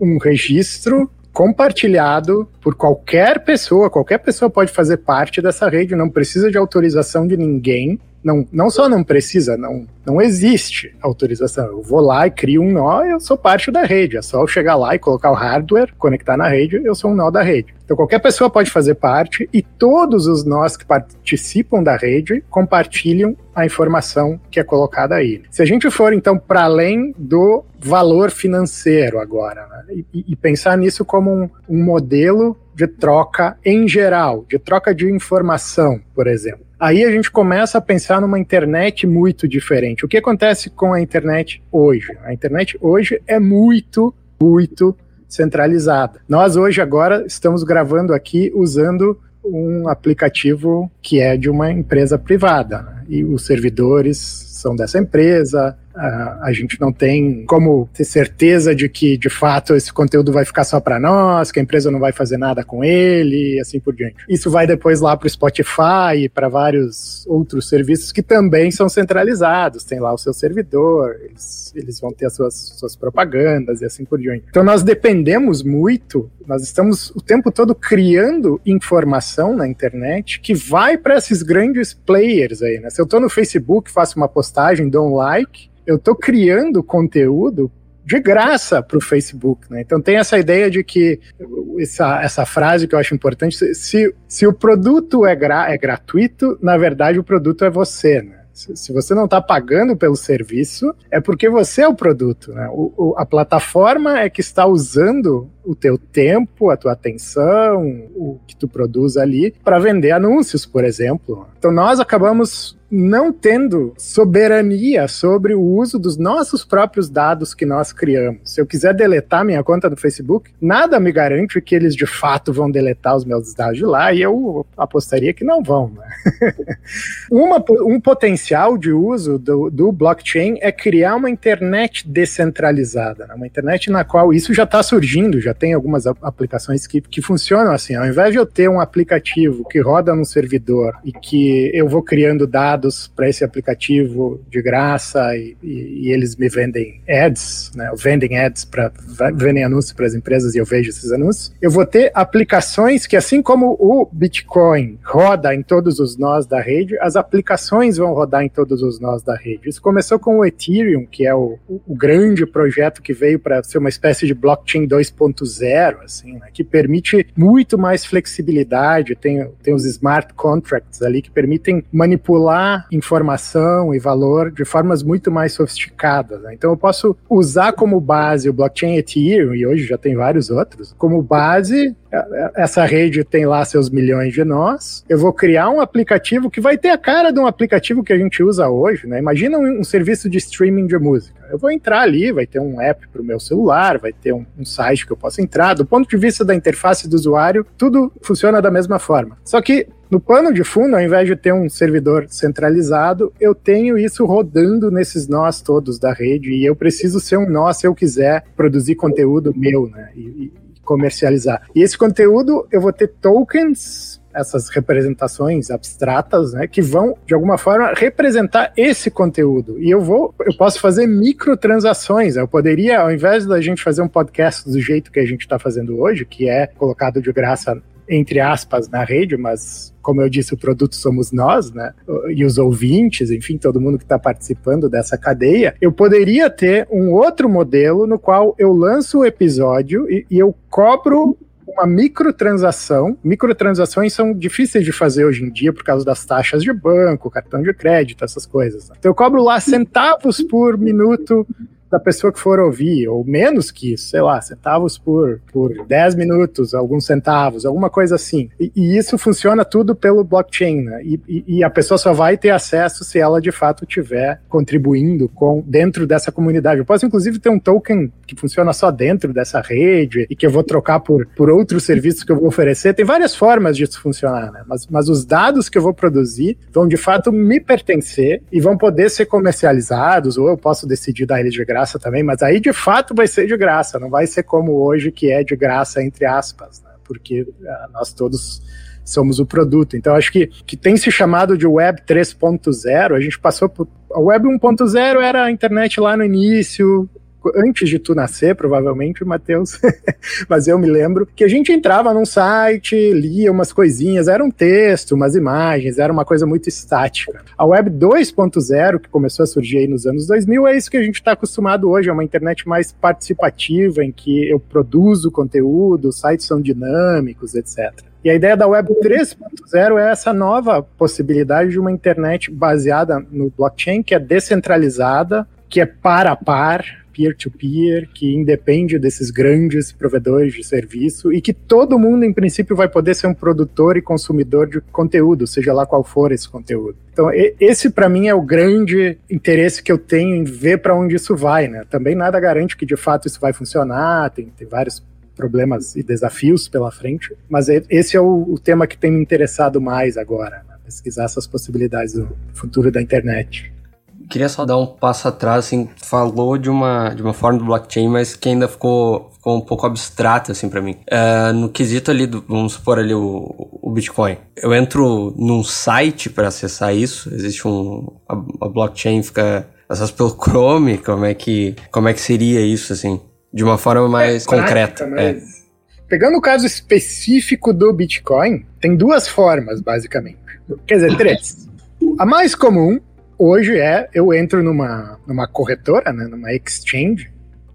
um registro compartilhado por qualquer pessoa, qualquer pessoa pode fazer parte dessa rede, não precisa de autorização de ninguém. Não, não só não precisa, não, não existe autorização. Eu vou lá e crio um nó, eu sou parte da rede. É só eu chegar lá e colocar o hardware, conectar na rede, eu sou um nó da rede. Então qualquer pessoa pode fazer parte e todos os nós que participam da rede compartilham a informação que é colocada aí. Se a gente for então para além do valor financeiro agora, né, e, e, pensar nisso como um, um modelo de troca em geral, de troca de informação, por exemplo. Aí a gente começa a pensar numa internet muito diferente. O que acontece com a internet hoje? A internet hoje é muito, muito centralizada. Nós hoje agora estamos gravando aqui usando um aplicativo que é de uma empresa privada né? e os servidores são dessa empresa, A gente não tem como ter certeza de que, de fato, esse conteúdo vai ficar só para nós, que a empresa não vai fazer nada com ele e assim por diante. Isso vai depois lá para o Spotify e para vários outros serviços que também são centralizados, tem lá o seu servidor, eles, eles vão ter as suas, suas propagandas e assim por diante. Então nós dependemos muito, nós estamos o tempo todo criando informação na internet que vai para esses grandes players aí, né? Se eu estou no Facebook, faço uma postagem, dou um like, eu estou criando conteúdo de graça para o Facebook, né? Então tem essa ideia de que essa, essa frase que eu acho importante, se, se o produto é, gra, é gratuito, na verdade o produto é você, né? Se você não está pagando pelo serviço, é porque você é o produto. Né? O, o, a plataforma é que está usando o teu tempo, a tua atenção, o que tu produz ali, para vender anúncios, por exemplo. Então nós acabamos não tendo soberania sobre o uso dos nossos próprios dados que nós criamos. Se eu quiser deletar minha conta do Facebook, nada me garante que eles de fato vão deletar os meus dados de lá, e eu apostaria que não vão. Né? (laughs) uma, um potencial de uso do, do, blockchain é criar uma internet descentralizada, né? uma internet na qual isso já está surgindo, já tem algumas aplicações que, que funcionam assim. Ao invés de eu ter um aplicativo que roda num servidor e que eu vou criando dados dados para esse aplicativo de graça e, e, e, eles me vendem ads, né? Vendem ads para vendem anúncios para as empresas e eu vejo esses anúncios. Eu vou ter aplicações que, assim como o Bitcoin roda em todos os nós da rede, as aplicações vão rodar em todos os nós da rede. Isso começou com o Ethereum, que é o, o grande projeto que veio para ser uma espécie de blockchain 2.0, assim, né? que permite muito mais flexibilidade. Tem, tem os smart contracts ali que permitem manipular informação e valor de formas muito mais sofisticadas. Né? Então eu posso usar como base o blockchain Ethereum, e hoje já tem vários outros, como base essa rede tem lá seus milhões de nós. Eu vou criar um aplicativo que vai ter a cara de um aplicativo que a gente usa hoje, né? Imagina um, um serviço de streaming de música. Eu vou entrar ali, vai ter um app para o meu celular, vai ter um, um, site que eu possa entrar. Do ponto de vista da interface do usuário, tudo funciona da mesma forma. Só que no pano de fundo, ao invés de ter um servidor centralizado, eu tenho isso rodando nesses nós todos da rede e eu preciso ser um nó se eu quiser produzir conteúdo meu, né? E, e comercializar. E esse conteúdo eu vou ter tokens essas representações abstratas, né, que vão de alguma forma representar esse conteúdo. E eu vou, eu posso fazer microtransações. Eu poderia, ao invés da gente fazer um podcast do jeito que a gente está fazendo hoje, que é colocado de graça entre aspas, na rede, mas como eu disse, o produto somos nós, né? E os ouvintes, enfim, todo mundo que está participando dessa cadeia. Eu poderia ter um outro modelo no qual eu lanço o episódio e, e eu cobro uma microtransação. Microtransações são difíceis de fazer hoje em dia por causa das taxas de banco, cartão de crédito, essas coisas. Então eu cobro lá centavos por minuto da pessoa que for ouvir, ou menos que isso, sei lá, centavos por, por 10 minutos, alguns centavos, alguma coisa assim. E, e isso funciona tudo pelo blockchain, né? E, e, e, a pessoa só vai ter acesso se ela de fato estiver contribuindo com dentro dessa comunidade. Eu posso, inclusive, ter um token que funciona só dentro dessa rede e que eu vou trocar por, por outros serviços que eu vou oferecer. Tem várias formas disso funcionar, né? Mas, mas os dados que eu vou produzir vão de fato me pertencer e vão poder ser comercializados, ou eu posso decidir dar eles de graça também, mas aí de fato vai ser de graça, não vai ser como hoje que é de graça, entre aspas, né? porque ah, nós todos somos o produto. Então, acho que, que tem se chamado de Web 3.0. A gente passou por. A Web 1.0 era a internet lá no início, antes de tu nascer, provavelmente, Matheus, (laughs) mas eu me lembro que a gente entrava num site, lia umas coisinhas, era um texto, umas imagens, era uma coisa muito estática. A Web 2.0, que começou a surgir aí nos anos 2000, é isso que a gente está acostumado hoje, é uma internet mais participativa, em que eu produzo conteúdo, os sites são dinâmicos, etc. E a ideia da Web 3.0 é essa nova possibilidade de uma internet baseada no blockchain, que é descentralizada, que é par a par, peer-to-peer, que independe desses grandes provedores de serviço e que todo mundo, em princípio, vai poder ser um produtor e consumidor de conteúdo, seja lá qual for esse conteúdo. Então, esse para mim é o grande interesse que eu tenho em ver para onde isso vai, né? Também nada garante que de fato isso vai funcionar, tem, tem vários problemas e desafios pela frente, mas esse é o, o tema que tem me interessado mais agora, né? pesquisar essas possibilidades do futuro da internet. Queria só dar um passo atrás, assim, falou de uma, de uma forma do blockchain, mas que ainda ficou, ficou um pouco abstrato, assim, para mim. Uh, no quesito ali, do, vamos supor ali o, o Bitcoin. Eu entro num site para acessar isso, existe um... A, a blockchain fica acesso pelo Chrome, como é que, como é que seria isso, assim? De uma forma mais é, concreta. Prática, é. Pegando o caso específico do Bitcoin, tem duas formas, basicamente. Quer dizer, três. A mais comum hoje é eu entro numa, numa corretora, né, numa exchange,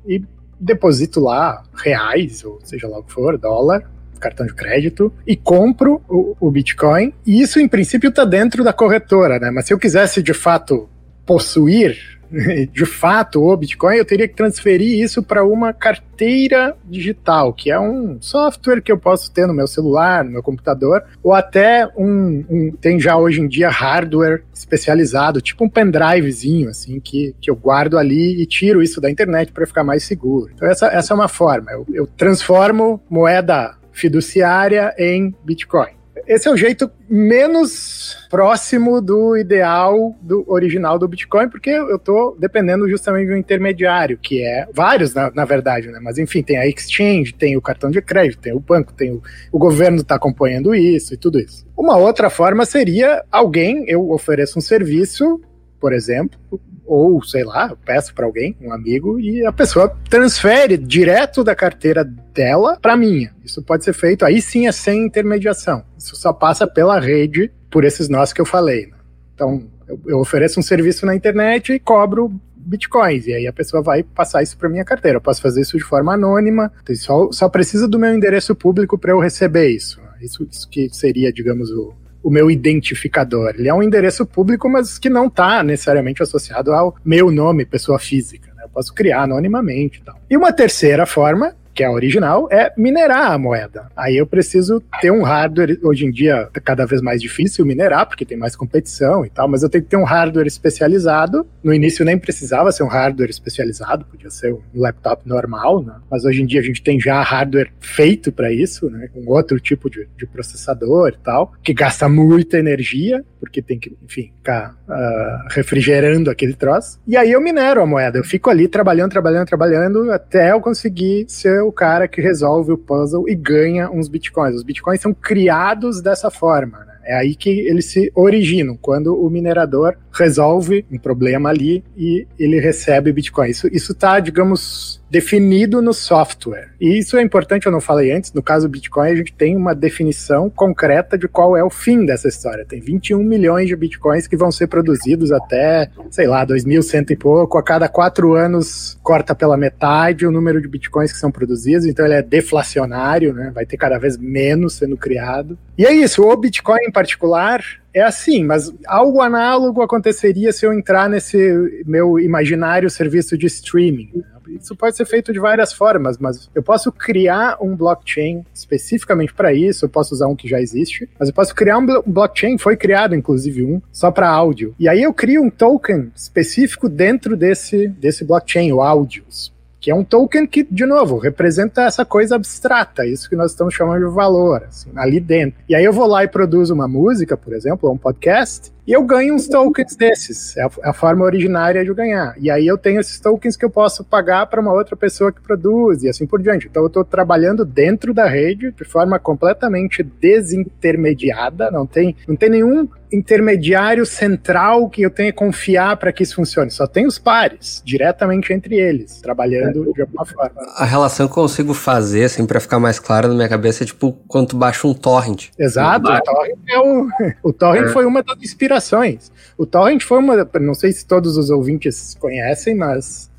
e deposito lá reais, ou seja lá o que for, dólar, cartão de crédito, e compro o, o Bitcoin. E isso, em princípio, está dentro da corretora, né? Mas se eu quisesse de fato possuir (laughs) de fato o Bitcoin, eu teria que transferir isso para uma carteira digital, que é um software que eu posso ter no meu celular, no meu computador, ou até um, um tem já hoje em dia hardware especializado, tipo um pendrivezinho, assim, que, que eu guardo ali e tiro isso da internet para ficar mais seguro. Então essa, essa é uma forma, eu, eu transformo moeda fiduciária em Bitcoin esse é o jeito menos próximo do ideal do original do Bitcoin, porque eu estou dependendo justamente de um intermediário, que é vários, na, na, verdade, né? Mas enfim, tem a exchange, tem o cartão de crédito, tem o banco, tem o, o governo está acompanhando isso e tudo isso. Uma outra forma seria alguém, eu ofereço um serviço, por exemplo, ou sei lá, eu peço para alguém, um amigo, e a pessoa transfere direto da carteira dela para minha. Isso pode ser feito, aí sim é sem intermediação. Isso só passa pela rede por esses nós que eu falei. Né? Então, eu, ofereço um serviço na internet e cobro bitcoins. E aí a pessoa vai passar isso para minha carteira. Eu posso fazer isso de forma anônima, só, só precisa do meu endereço público para eu receber isso. isso. Isso que seria, digamos, o, o meu identificador. Ele é um endereço público, mas que não está necessariamente associado ao meu nome, pessoa física. Né? Eu posso criar anonimamente e tal. E uma terceira forma que é a original, é minerar a moeda. Aí eu preciso ter um hardware, hoje em dia é cada vez mais difícil minerar, porque tem mais competição e tal, mas eu tenho que ter um hardware especializado. No início nem precisava ser um hardware especializado, podia ser um laptop normal, né? mas hoje em dia a gente tem já hardware feito para isso, né? com outro tipo de, de, processador e tal, que gasta muita energia, porque tem que, enfim, ficar uh, refrigerando aquele troço. E aí eu minero a moeda, eu fico ali trabalhando, trabalhando, trabalhando, até eu conseguir ser o cara que resolve o puzzle e ganha uns bitcoins. Os bitcoins são criados dessa forma, né? É aí que eles se originam, quando o minerador resolve um problema ali e ele recebe Bitcoin. Isso está, digamos, definido no software. E isso é importante, eu não falei antes, no caso do Bitcoin, a gente tem uma definição concreta de qual é o fim dessa história. Tem 21 milhões de Bitcoins que vão ser produzidos até, sei lá, 2100 e pouco. A cada quatro anos corta pela metade o número de Bitcoins que são produzidos, então ele é deflacionário, né? vai ter cada vez menos sendo criado. E é isso, o Bitcoin particular é assim, mas algo análogo aconteceria se eu entrar nesse meu imaginário serviço de streaming. Isso pode ser feito de várias formas, mas eu posso criar um blockchain especificamente para isso, eu posso usar um que já existe, mas eu posso criar um blockchain, foi criado inclusive um, só para áudio. E aí eu crio um token específico dentro desse, desse blockchain, o áudios que é um token que, de novo, representa essa coisa abstrata, isso que nós estamos chamando de valor, assim, ali dentro. E aí eu vou lá e produzo uma música, por exemplo, ou um podcast, e eu ganho uns tokens desses. É a, é a, forma originária de ganhar. E aí eu tenho esses tokens que eu posso pagar para uma outra pessoa que produz e assim por diante. Então eu estou trabalhando dentro da rede de forma completamente desintermediada. Não tem, não tem nenhum intermediário central que eu tenha que confiar para que isso funcione. Só tem os pares, diretamente entre eles, trabalhando é. de alguma forma. A relação que eu consigo fazer, assim, para ficar mais claro na minha cabeça, é tipo quando tu baixa um torrent. Exato, o torrent, é o, (laughs) o torrent é. foi uma das inspirações. O torrent foi uma, não sei se todos os ouvintes conhecem, mas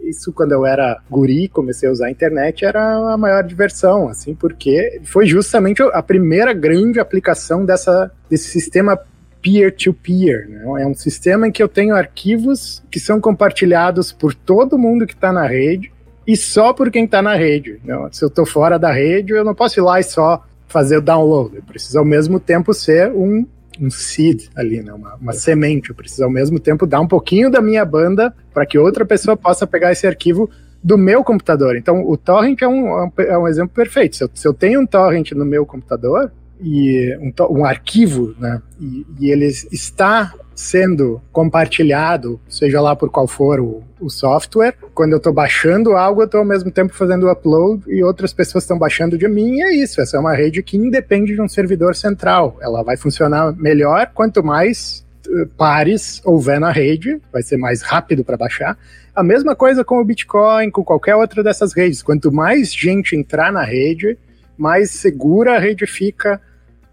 isso quando eu era guri, comecei a usar a internet, era a maior diversão, assim, porque foi justamente a primeira grande aplicação dessa, desse sistema peer-to-peer. -peer, né? É um sistema em que eu tenho arquivos que são compartilhados por todo mundo que está na rede e só por quem está na rede. Né? Se eu estou fora da rede, eu não posso ir lá e só fazer o download. Eu preciso ao mesmo tempo ser um, um seed ali, né? uma, uma semente. Eu preciso ao mesmo tempo dar um pouquinho da minha banda para que outra pessoa possa pegar esse arquivo do meu computador. Então, o torrent é um, é um exemplo perfeito. Se eu, se eu tenho um torrent no meu computador, e um, um arquivo, né? E, e, ele está sendo compartilhado, seja lá por qual for o, o software. Quando eu estou baixando algo, eu estou ao mesmo tempo fazendo o upload e outras pessoas estão baixando de mim. E é isso. Essa é uma rede que independe de um servidor central. Ela vai funcionar melhor quanto mais eh, pares houver na rede, vai ser mais rápido para baixar. A mesma coisa com o Bitcoin, com qualquer outra dessas redes. Quanto mais gente entrar na rede, mais segura a rede fica,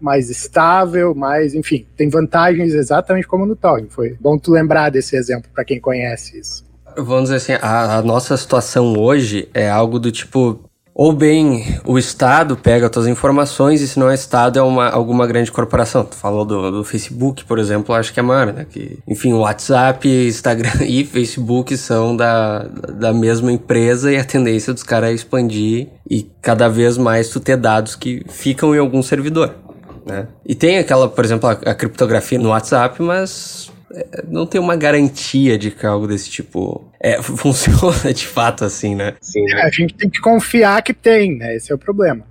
mais estável, mais, enfim, tem vantagens exatamente como no Torrent. Foi bom tu lembrar desse exemplo para quem conhece isso. Vamos dizer assim, a, a, nossa situação hoje é algo do tipo, ou bem o Estado pega as tuas informações e se não é Estado é uma, alguma grande corporação. Tu falou do, do Facebook, por exemplo, acho que é maior, né? Que, enfim, o WhatsApp, Instagram (laughs) e Facebook são da, da mesma empresa e a tendência dos caras é expandir e cada vez mais tu ter dados que ficam em algum servidor né? E tem aquela, por exemplo, a, a criptografia no WhatsApp, mas é, não tem uma garantia de que algo desse tipo é, (laughs) funciona de fato assim, né? Sim, né? a gente tem que confiar que tem, né? Esse é o problema.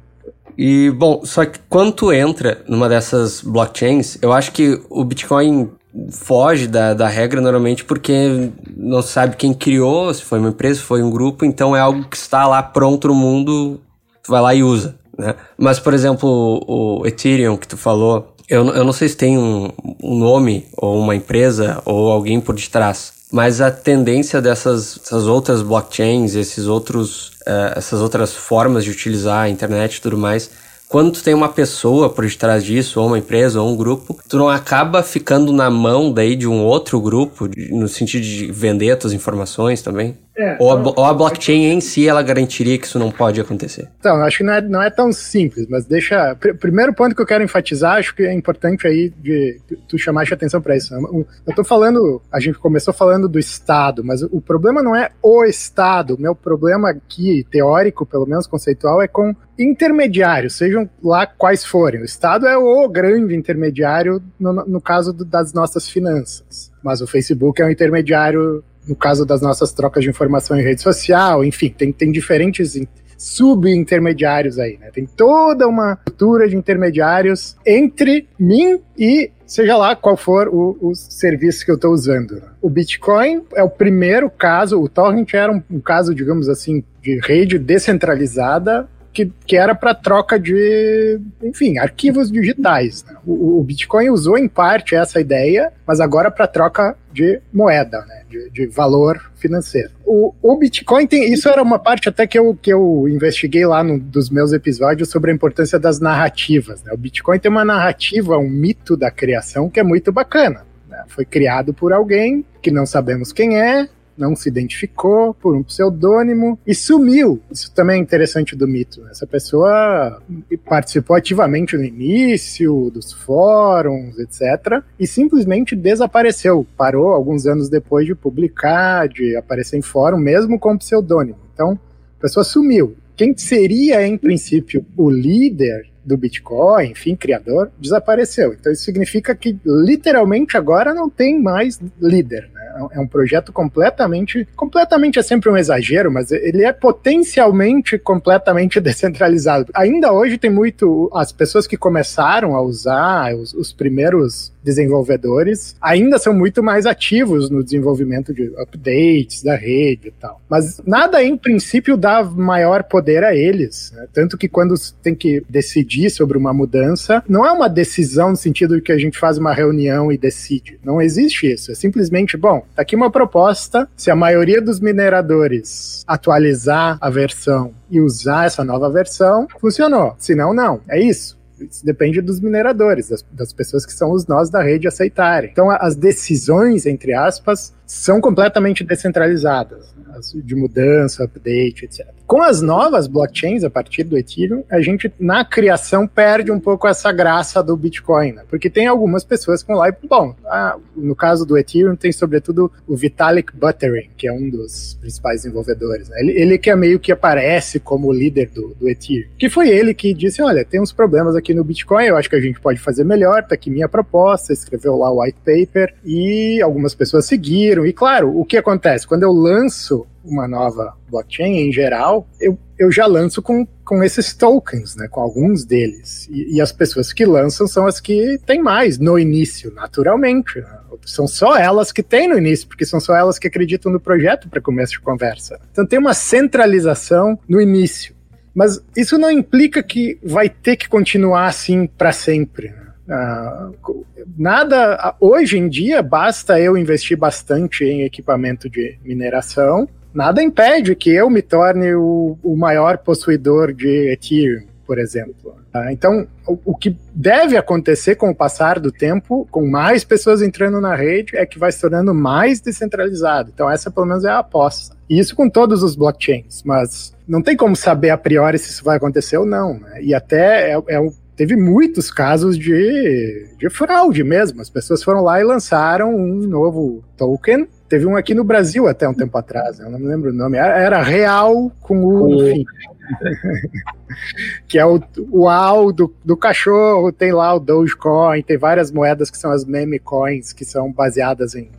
E, bom, só que quando tu entra numa dessas blockchains, eu acho que o Bitcoin foge da, da regra normalmente porque não sabe quem criou, se foi uma empresa, se foi um grupo, então é algo que está lá pronto no mundo, tu vai lá e usa né? Mas, por exemplo, o Ethereum que tu falou, eu, eu não sei se tem um, um nome ou uma empresa ou alguém por detrás, mas a tendência dessas, outras blockchains, esses outros, uh, essas outras formas de utilizar a internet e tudo mais, quando tu tem uma pessoa por detrás disso, ou uma empresa, ou um grupo, tu não acaba ficando na mão daí de um outro grupo, no sentido de vender as tuas informações também? É, ou, a, então, ou, a, blockchain em si ela garantiria que isso não pode acontecer? Então, acho que não é, não é tão simples, mas deixa. Pr primeiro ponto que eu quero enfatizar, acho que é importante aí de tu chamar a atenção para isso. Eu tô falando, a gente começou falando do Estado, mas o problema não é o Estado. O meu problema aqui, teórico, pelo menos conceitual, é com intermediários, sejam lá quais forem. O Estado é o grande intermediário no, no caso do, das nossas finanças, mas o Facebook é um intermediário no caso das nossas trocas de informação em rede social, enfim, tem, tem diferentes subintermediários aí, né? Tem toda uma estrutura de intermediários entre mim e seja lá qual for o, o serviço que eu estou usando. O Bitcoin é o primeiro caso, o Torrent era um, um caso, digamos assim, de rede descentralizada que, que era para troca de, enfim, arquivos digitais. Né? O, o, Bitcoin usou em parte essa ideia, mas agora para troca de moeda, né? de, de valor financeiro. O, o, Bitcoin tem. Isso era uma parte até que eu, que eu investiguei lá no, dos meus episódios sobre a importância das narrativas. Né? O Bitcoin tem uma narrativa, um mito da criação que é muito bacana. Né? Foi criado por alguém que não sabemos quem é, não se identificou por um pseudônimo e sumiu. Isso também é interessante do mito. Essa pessoa participou ativamente no início dos fóruns, etc., e simplesmente desapareceu. Parou alguns anos depois de publicar, de aparecer em fórum, mesmo com pseudônimo. Então, a pessoa sumiu. Quem seria, em princípio, o líder do Bitcoin, enfim, criador, desapareceu. Então isso significa que literalmente agora não tem mais líder. Né? É um projeto completamente, completamente é sempre um exagero, mas ele é potencialmente completamente (laughs) descentralizado. Ainda hoje tem muito as pessoas que começaram a usar os, os primeiros desenvolvedores ainda são muito mais ativos no desenvolvimento de updates da rede e tal. Mas nada, em princípio, dá maior poder a eles. Né? Tanto que quando tem que decidir sobre uma mudança, não é uma decisão no sentido de que a gente faz uma reunião e decide. Não existe isso. É simplesmente, bom, tá aqui uma proposta. Se a maioria dos mineradores atualizar a versão e usar essa nova versão, funcionou. Se não, não. É isso. Isso depende dos mineradores, das, das, pessoas que são os nós da rede aceitarem. Então, as decisões, entre aspas, são completamente descentralizadas, né? de mudança, update, etc. Com as novas blockchains, a partir do Ethereum, a gente, na criação, perde um pouco essa graça do Bitcoin, né? porque tem algumas pessoas que vão lá e, bom, ah, no caso do Ethereum, tem sobretudo o Vitalik Buterin, que é um dos principais desenvolvedores. Né? Ele, ele, que é meio que aparece como líder do, do Ethereum, que foi ele que disse, olha, tem uns problemas aqui no Bitcoin, eu acho que a gente pode fazer melhor, tá aqui minha proposta, escreveu lá o white paper, e algumas pessoas seguiram, e claro, o que acontece? Quando eu lanço uma nova blockchain em geral, eu, eu já lanço com, com esses tokens, né, com alguns deles. E, e as pessoas que lançam são as que têm mais no início, naturalmente. Né? São só elas que têm no início, porque são só elas que acreditam no projeto para começo de conversa. Então tem uma centralização no início. Mas isso não implica que vai ter que continuar assim para sempre. Né? Uh, nada hoje em dia basta eu investir bastante em equipamento de mineração nada impede que eu me torne o, o maior possuidor de Ethereum, por exemplo. Ah, então, o, o, que deve acontecer com o passar do tempo, com mais pessoas entrando na rede, é que vai se tornando mais descentralizado. Então, essa pelo menos é a aposta. E isso com todos os blockchains, mas não tem como saber a priori se isso vai acontecer ou não. Né? E até é, é teve muitos casos de, de fraude mesmo. As pessoas foram lá e lançaram um novo token Teve um aqui no Brasil até um tempo atrás, eu não me lembro o nome. Era Real com o fim. (laughs) que é o, o AL do, do cachorro, tem lá o Dogecoin, tem várias moedas que são as meme coins, que são baseadas em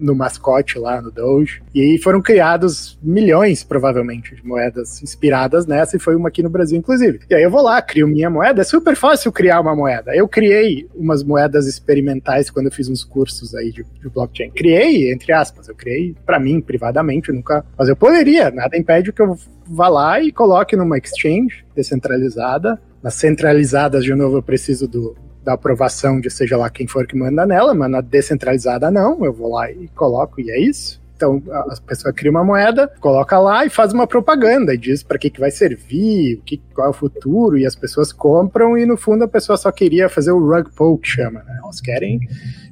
no mascote lá no Doge. E foram criados milhões, provavelmente, de moedas inspiradas nessa, e foi uma aqui no Brasil, inclusive. E aí eu vou lá, crio minha moeda. É super fácil criar uma moeda. Eu criei umas moedas experimentais quando eu fiz uns cursos aí de, de blockchain. Criei, entre aspas, eu criei para mim, privadamente, nunca. Mas eu poderia, nada impede que eu vá lá e coloque numa exchange descentralizada. Nas centralizadas, de novo, eu preciso do, da aprovação de seja lá quem for que manda nela, mas na descentralizada não, eu vou lá e coloco e é isso. Então a pessoa cria uma moeda, coloca lá e faz uma propaganda e diz para que, que vai servir, o que, qual é o futuro, e as pessoas compram e no fundo a pessoa só queria fazer o rug pull que chama, né? Elas querem.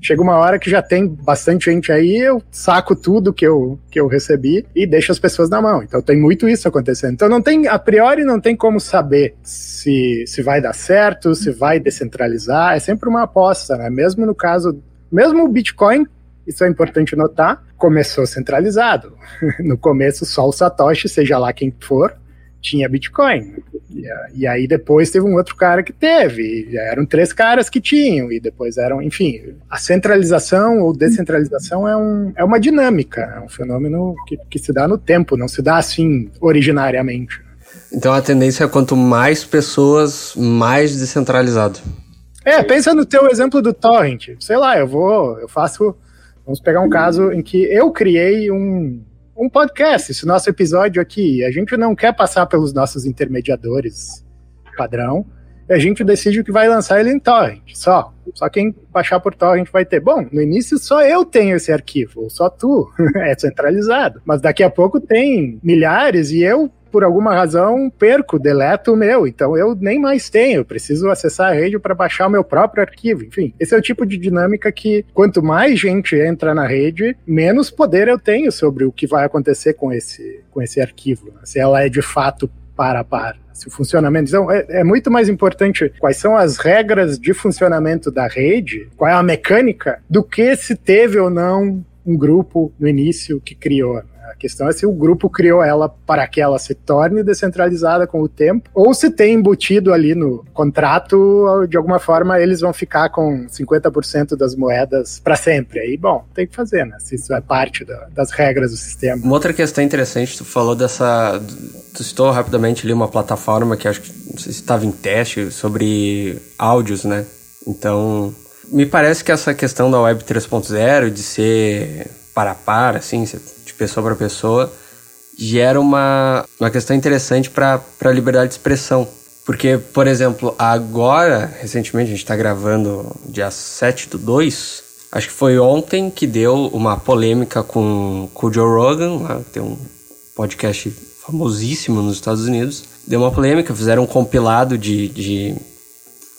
Chega uma hora que já tem bastante gente aí, eu saco tudo que eu, que eu recebi e deixo as pessoas na mão. Então tem muito isso acontecendo. Então não tem, a priori não tem como saber se, se vai dar certo, se vai descentralizar, é sempre uma aposta, né? Mesmo no caso, mesmo o Bitcoin isso é importante notar, começou centralizado. (laughs) No começo, só o Satoshi, seja lá quem for, tinha Bitcoin. E, aí depois teve um outro cara que teve. eram três caras que tinham, e depois eram, enfim. A centralização ou descentralização é, um, é uma dinâmica, é um fenômeno que, que se dá no tempo, não se dá assim originariamente. Então a tendência é quanto mais pessoas, mais descentralizado. É, pensa no teu exemplo do torrent. Sei lá, eu vou, eu faço Vamos pegar um caso em que eu criei um, um podcast, esse nosso episódio aqui. A gente não quer passar pelos nossos intermediadores padrão. A gente decide que vai lançar ele em torrent, só. Só quem baixar por torrent vai ter. Bom, no início só eu tenho esse arquivo, ou só tu. (laughs) é centralizado. Mas daqui a pouco tem milhares e eu por alguma razão, perco, deleto o meu. Então eu nem mais tenho. Eu preciso acessar a rede para baixar o meu próprio arquivo. Enfim, esse é o tipo de dinâmica que quanto mais gente entra na rede, menos poder eu tenho sobre o que vai acontecer com esse, com esse arquivo. Né? Se ela é de fato para a par o funcionamento. Então, é, é, muito mais importante quais são as regras de funcionamento da rede, qual é a mecânica, do que se teve ou não um grupo no início que criou. A questão é se o grupo criou ela para que ela se torne descentralizada com o tempo, ou se tem embutido ali no contrato, de alguma forma eles vão ficar com 50% das moedas para sempre. Aí, bom, tem que fazer, né? Se isso é parte da, das regras do sistema. Uma outra questão interessante, tu falou dessa. Tu citou rapidamente ali uma plataforma que acho que não sei se estava em teste sobre áudios, né? Então, me parece que essa questão da Web 3.0 de ser para par, assim, de pessoa para pessoa, gera uma, uma questão interessante para a liberdade de expressão. Porque, por exemplo, agora, recentemente, a gente está gravando dia 7 do 2, acho que foi ontem que deu uma polêmica com, com o Joe Rogan, lá, tem um podcast famosíssimo nos Estados Unidos. Deu uma polêmica, fizeram um compilado de, de,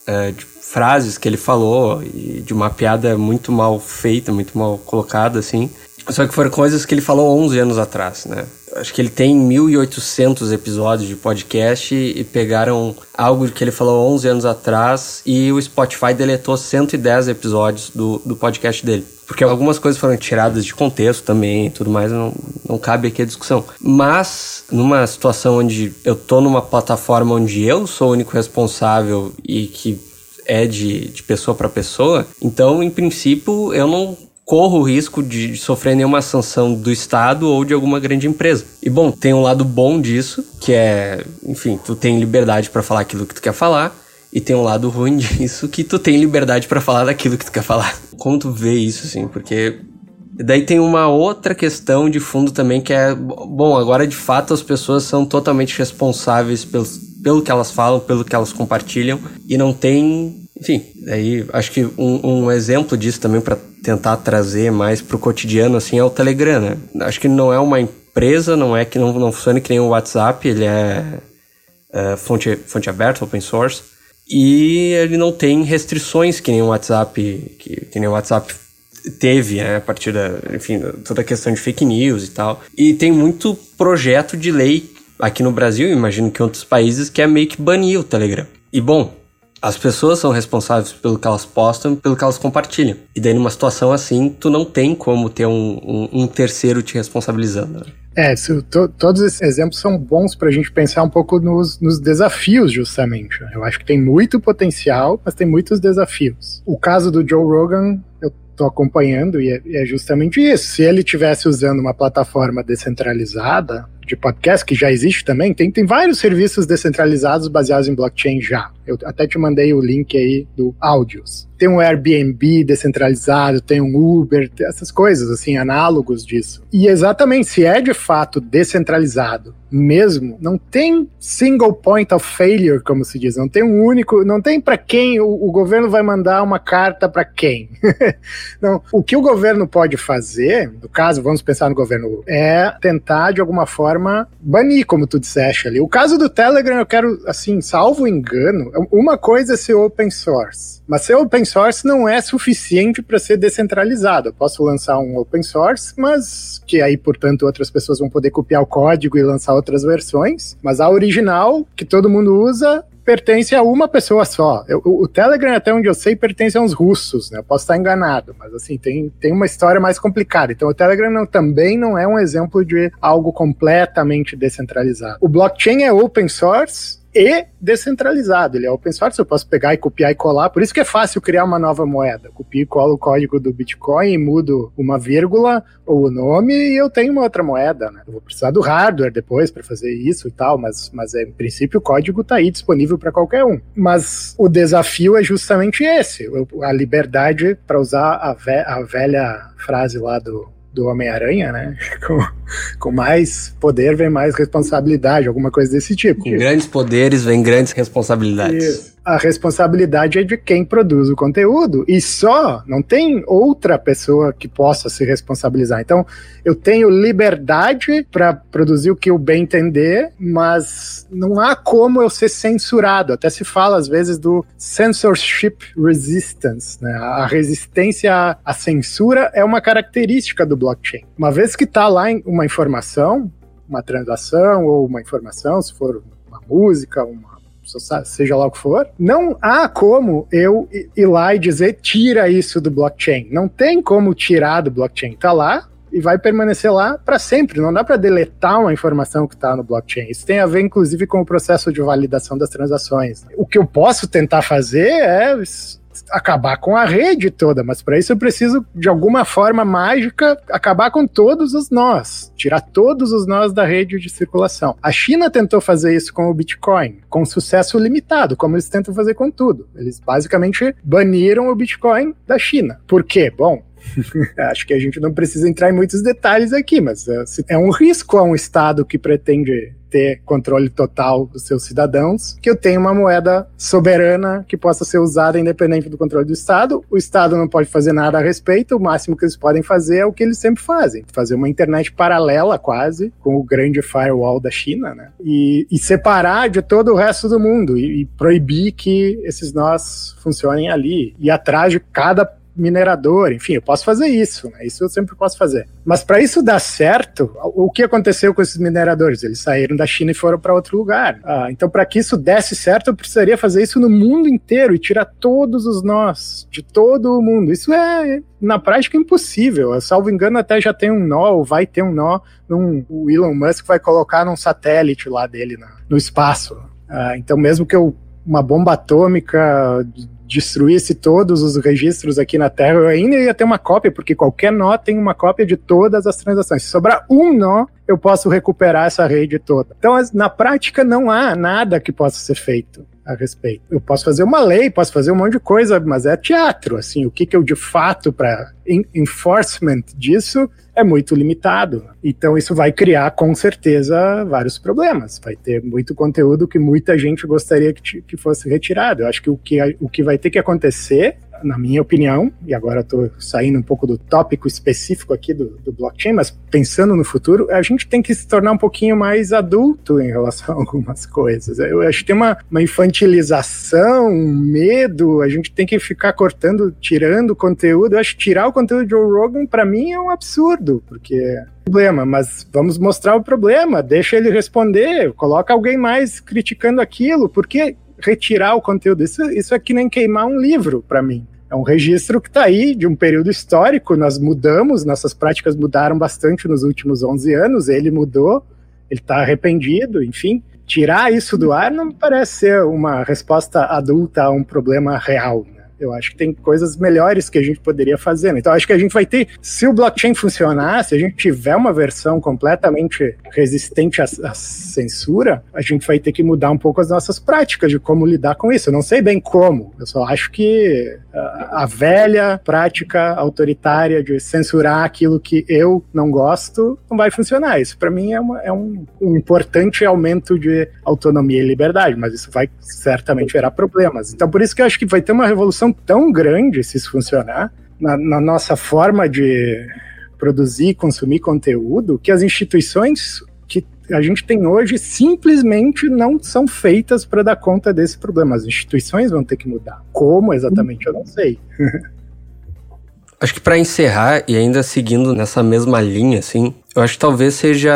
uh, de frases que ele falou de uma piada muito mal feita, muito mal colocada, assim. Só que foram coisas que ele falou 11 anos atrás, né? Acho que ele tem 1.800 episódios de podcast e pegaram algo que ele falou 11 anos atrás e o Spotify deletou 110 episódios do, do podcast dele. Porque algumas coisas foram tiradas de contexto também e tudo mais, não, não cabe aqui a discussão. Mas, numa situação onde eu tô numa plataforma onde eu sou o único responsável e que é de, de pessoa para pessoa, então, em princípio, eu não corro o risco de sofrer nenhuma sanção do Estado ou de alguma grande empresa. E bom, tem um lado bom disso, que é, enfim, tu tem liberdade para falar aquilo que tu quer falar, e tem um lado ruim (laughs) disso, que tu tem liberdade para falar daquilo que tu quer falar. Como tu vê isso, assim? Porque daí tem uma outra questão de fundo também que é, bom, agora de fato as pessoas são totalmente responsáveis pelos, pelo que elas falam, pelo que elas compartilham, e não tem enfim, aí acho que um, um exemplo disso também para tentar trazer mais pro cotidiano assim é o Telegram, né? Acho que não é uma empresa, não é que não, não funciona que nem o WhatsApp, ele é, é fonte, fonte aberta, open source, e ele não tem restrições que nem o WhatsApp, que, que nem o WhatsApp teve, né, a partir da, enfim, toda a questão de fake news e tal. E tem muito projeto de lei aqui no Brasil, imagino que em outros países, que é meio que banir o Telegram. E bom, as pessoas são responsáveis pelo que elas postam, pelo que elas compartilham. E daí, numa situação assim, tu não tem como ter um, um, um terceiro te responsabilizando. Né? É, to, todos esses exemplos são bons para a gente pensar um pouco nos, nos desafios, justamente. Eu acho que tem muito potencial, mas tem muitos desafios. O caso do Joe Rogan, eu tô acompanhando e é, é justamente isso. Se ele tivesse usando uma plataforma descentralizada, de podcast, que já existe também, tem, tem vários serviços descentralizados baseados em blockchain já. Eu até te mandei o link aí do áudios. Tem um Airbnb descentralizado, tem um Uber, essas coisas, assim, análogos disso. E exatamente, se é de fato descentralizado mesmo, não tem single point of failure, como se diz, não tem um único, não tem para quem o, o, governo vai mandar uma carta para quem. (laughs) não, o que o governo pode fazer, no caso, vamos pensar no governo, é tentar de alguma forma banir, como tu disseste ali. O caso do Telegram, eu quero, assim, salvo engano, uma coisa é ser open source, mas ser open source não é suficiente para ser descentralizado. Eu posso lançar um open source, mas que aí, portanto, outras pessoas vão poder copiar o código e lançar outras versões, mas a original, que todo mundo usa, pertence a uma pessoa só. Eu, o Telegram, até onde eu sei, pertence a uns russos, né? Eu posso estar enganado, mas assim, tem, tem uma história mais complicada. Então, o Telegram não, também não é um exemplo de algo completamente descentralizado. O blockchain é open source, e descentralizado. Ele é open source, eu posso pegar e copiar e colar. Por isso que é fácil criar uma nova moeda. Copio e colo o código do Bitcoin e mudo uma vírgula ou o nome e eu tenho uma outra moeda. Né? Eu vou precisar do hardware depois para fazer isso e tal, mas, mas é, em princípio o código está aí disponível para qualquer um. Mas o desafio é justamente esse: a liberdade, para usar a, ve a velha frase lá do do Homem-Aranha, né? (laughs) Com, com mais poder vem mais responsabilidade, alguma coisa desse tipo. Com grandes poderes vem grandes responsabilidades. Isso. A responsabilidade é de quem produz o conteúdo e só, não tem outra pessoa que possa se responsabilizar. Então, eu tenho liberdade para produzir o que eu bem entender, mas não há como eu ser censurado. Até se fala às vezes do censorship resistance, né? A resistência à censura é uma característica do blockchain. Uma vez que está lá uma informação, uma transação ou uma informação, se for uma música, uma seja lá o que for, não há como eu ir lá e dizer tira isso do blockchain. Não tem como tirar do blockchain. Tá lá, e vai permanecer lá para sempre. Não dá para deletar uma informação que está no blockchain. Isso tem a ver, inclusive, com o processo de validação das transações. O que eu posso tentar fazer é acabar com a rede toda, mas para isso eu preciso, de alguma forma mágica, acabar com todos os nós, tirar todos os nós da rede de circulação. A China tentou fazer isso com o Bitcoin, com sucesso limitado, como eles tentam fazer com tudo. Eles basicamente baniram o Bitcoin da China. Por quê? Bom, (laughs) Acho que a gente não precisa entrar em muitos detalhes aqui, mas é, é um risco a um Estado que pretende ter controle total dos seus cidadãos, que eu tenha uma moeda soberana que possa ser usada independente do controle do Estado. O Estado não pode fazer nada a respeito, o máximo que eles podem fazer é o que eles sempre fazem: fazer uma internet paralela, quase, com o grande firewall da China, né? E, e separar de todo o resto do mundo e, e proibir que esses nós funcionem ali, e atrás de cada minerador, enfim, eu posso fazer isso, né? Isso eu sempre posso fazer. Mas para isso dar certo, o que aconteceu com esses mineradores? Eles saíram da China e foram para outro lugar. Ah, então, para que isso desse certo, eu precisaria fazer isso no mundo inteiro e tirar todos os nós de todo o mundo. Isso é, na prática, impossível. Eu, salvo engano, até já tem um nó, ou vai ter um nó, num, o Elon Musk vai colocar num satélite lá dele na, no espaço. Ah, então, mesmo que eu uma bomba atômica destruísse todos os registros aqui na Terra, eu ainda ia ter uma cópia, porque qualquer nó tem uma cópia de todas as transações. Se sobrar um nó, eu posso recuperar essa rede toda. Então, na prática, não há nada que possa ser feito a respeito. Eu posso fazer uma lei, posso fazer um monte de coisa, mas é teatro, assim, o que, que eu de fato para enforcement disso é muito limitado. Então isso vai criar com certeza vários problemas. Vai ter muito conteúdo que muita gente gostaria que, que fosse retirado. Eu acho que o que, o que vai ter que acontecer na minha opinião, e agora estou saindo um pouco do tópico específico aqui do, do, blockchain, mas pensando no futuro, a gente tem que se tornar um pouquinho mais adulto em relação a algumas coisas. Eu acho que tem uma, uma infantilização, um medo, a gente tem que ficar cortando, tirando conteúdo. Eu acho que tirar o conteúdo de Joe Rogan, para mim, é um absurdo, porque problema, mas vamos mostrar o problema, deixa ele responder, coloca alguém mais criticando aquilo, porque retirar o conteúdo. Isso, isso é que nem queimar um livro para mim. É um registro que está aí de um período histórico. Nós mudamos, nossas práticas mudaram bastante nos últimos 11 anos. Ele mudou, ele está arrependido, enfim. Tirar isso do ar não parece ser uma resposta adulta a um problema real. Eu acho que tem coisas melhores que a gente poderia fazer. Né? Então, acho que a gente vai ter, se o blockchain funcionar, se a gente tiver uma versão completamente resistente à, à, censura, a gente vai ter que mudar um pouco as nossas práticas de como lidar com isso. Eu não sei bem como. Eu só acho que a, a velha prática autoritária de censurar aquilo que eu não gosto não vai funcionar. Isso, para mim, é, uma, é um, um importante aumento de autonomia e liberdade, mas isso vai certamente gerar problemas. Então, por isso que eu acho que vai ter uma revolução tão grande se isso funcionar na, na nossa forma de produzir e consumir conteúdo que as instituições que a gente tem hoje simplesmente não são feitas para dar conta desse problema. As instituições vão ter que mudar. Como exatamente eu não sei. (laughs) Acho que para encerrar e ainda seguindo nessa mesma linha, assim, eu acho que talvez seja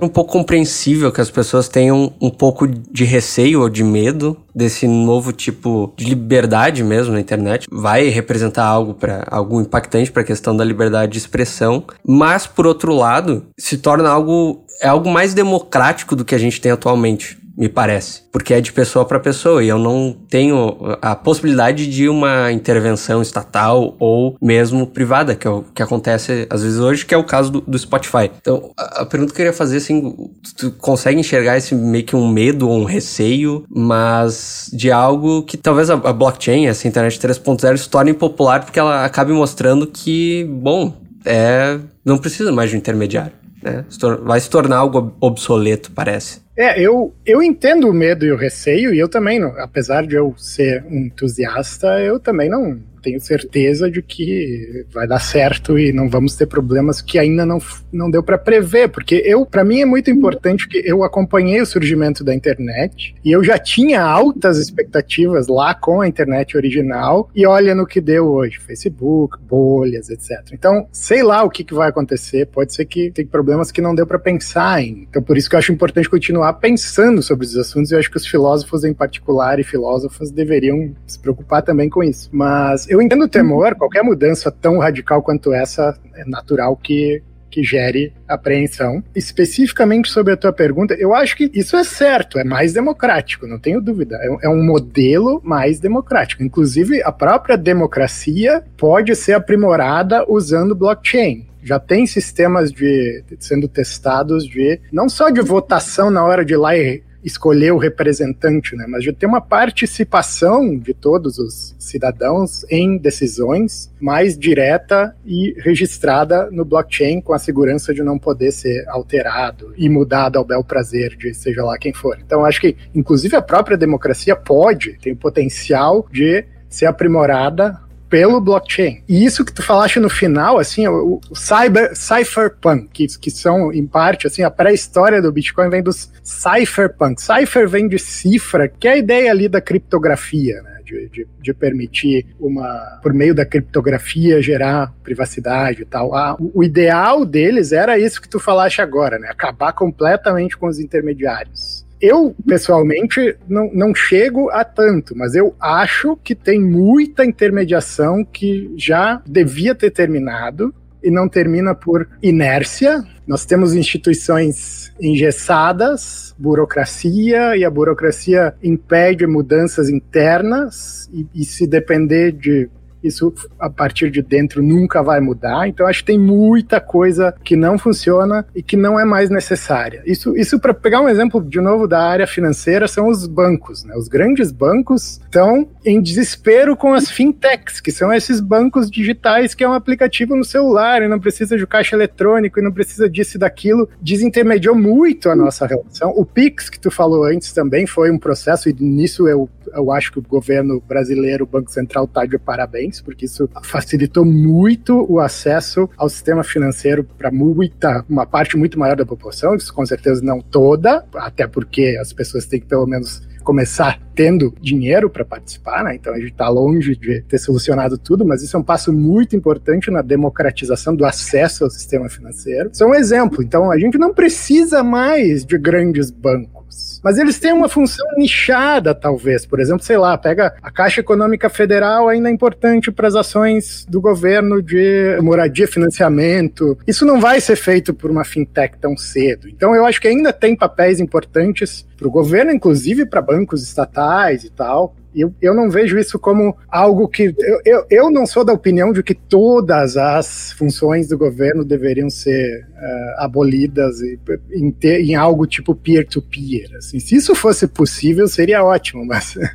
um pouco compreensível que as pessoas tenham um pouco de receio ou de medo desse novo tipo de liberdade mesmo na internet. Vai representar algo para algo impactante para a questão da liberdade de expressão, mas por outro lado, se torna algo é algo mais democrático do que a gente tem atualmente me parece. Porque é de pessoa para pessoa e eu não tenho a possibilidade de uma intervenção estatal ou mesmo privada, que é o que acontece às vezes hoje, que é o caso do, do Spotify. Então, a, a, pergunta que eu queria fazer, assim, tu consegue enxergar esse meio que um medo ou um receio, mas de algo que talvez a, a blockchain, essa internet 3.0, se torne popular porque ela acabe mostrando que, bom, é, não precisa mais de um intermediário. Né? Vai se tornar algo obsoleto, parece. É, eu, eu entendo o medo e o receio, e eu também, apesar de eu ser um entusiasta, eu também não, tenho certeza de que vai dar certo e não vamos ter problemas que ainda não, não deu para prever, porque eu, para mim é muito importante que eu acompanhei o surgimento da internet e eu já tinha altas expectativas lá com a internet original e olha no que deu hoje, Facebook, bolhas, etc. Então, sei lá o que, que vai acontecer, pode ser que tem problemas que não deu para pensar em. Então, por isso que eu acho importante continuar pensando sobre os assuntos e eu acho que os filósofos em particular e filósofas deveriam se preocupar também com isso. Mas eu entendo o temor, qualquer mudança tão radical quanto essa é natural que, que gere apreensão. Especificamente sobre a tua pergunta, eu acho que isso é certo, é mais democrático, não tenho dúvida. É, é um modelo mais democrático. Inclusive, a própria democracia pode ser aprimorada usando blockchain já tem sistemas de sendo testados de não só de votação na hora de ir lá e escolher o representante, né? Mas de ter uma participação de todos os cidadãos em decisões mais direta e registrada no blockchain com a segurança de não poder ser alterado e mudado ao bel prazer de seja lá quem for. Então acho que inclusive a própria democracia pode, tem o potencial de ser aprimorada pelo blockchain. E isso que tu falaste no final, assim, o, o cyber, cypherpunk, que, que são, em parte, assim, a pré-história do Bitcoin vem dos cypherpunk. Cypher vem de cifra, que é a ideia ali da criptografia, né? De, de, de, permitir uma, por meio da criptografia, gerar privacidade e tal. Ah, o, ideal deles era isso que tu falaste agora, né? Acabar completamente com os intermediários. Eu, pessoalmente, não, não chego a tanto, mas eu acho que tem muita intermediação que já devia ter terminado e não termina por inércia. Nós temos instituições engessadas, burocracia, e a burocracia impede mudanças internas, e, e se depender de isso a partir de dentro nunca vai mudar. Então acho que tem muita coisa que não funciona e que não é mais necessária. Isso, isso para pegar um exemplo de novo da área financeira são os bancos, né? Os grandes bancos estão em desespero com as fintechs, que são esses bancos digitais que é um aplicativo no celular e não precisa de caixa eletrônico e não precisa disso e daquilo. Desintermediou muito a nossa relação. O Pix que tu falou antes também foi um processo e nisso eu eu acho que o governo brasileiro, o Banco Central, está de parabéns, porque isso facilitou muito o acesso ao sistema financeiro para muita, uma parte muito maior da população, isso com certeza não toda, até porque as pessoas têm que pelo menos começar tendo dinheiro para participar, né? Então a gente está longe de ter solucionado tudo, mas isso é um passo muito importante na democratização do acesso ao sistema financeiro. Isso é um exemplo. Então a gente não precisa mais de grandes bancos mas eles têm uma função nichada, talvez. Por exemplo, sei lá, pega a Caixa Econômica Federal, ainda é importante para as ações do governo de moradia, financiamento. Isso não vai ser feito por uma fintech tão cedo. Então, eu acho que ainda tem papéis importantes para o governo, inclusive para bancos estatais e tal. Eu, eu não vejo isso como algo que. Eu, eu, eu não sou da opinião de que todas as funções do governo deveriam ser uh, abolidas em, em, ter, em, algo tipo peer-to-peer. -peer, assim. Se isso fosse possível, seria ótimo, mas. (laughs)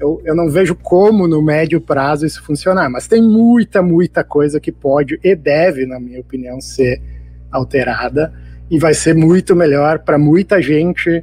Eu, eu, não vejo como no médio prazo isso funcionar, mas tem muita, muita coisa que pode e deve, na minha opinião, ser alterada e vai ser muito melhor para muita gente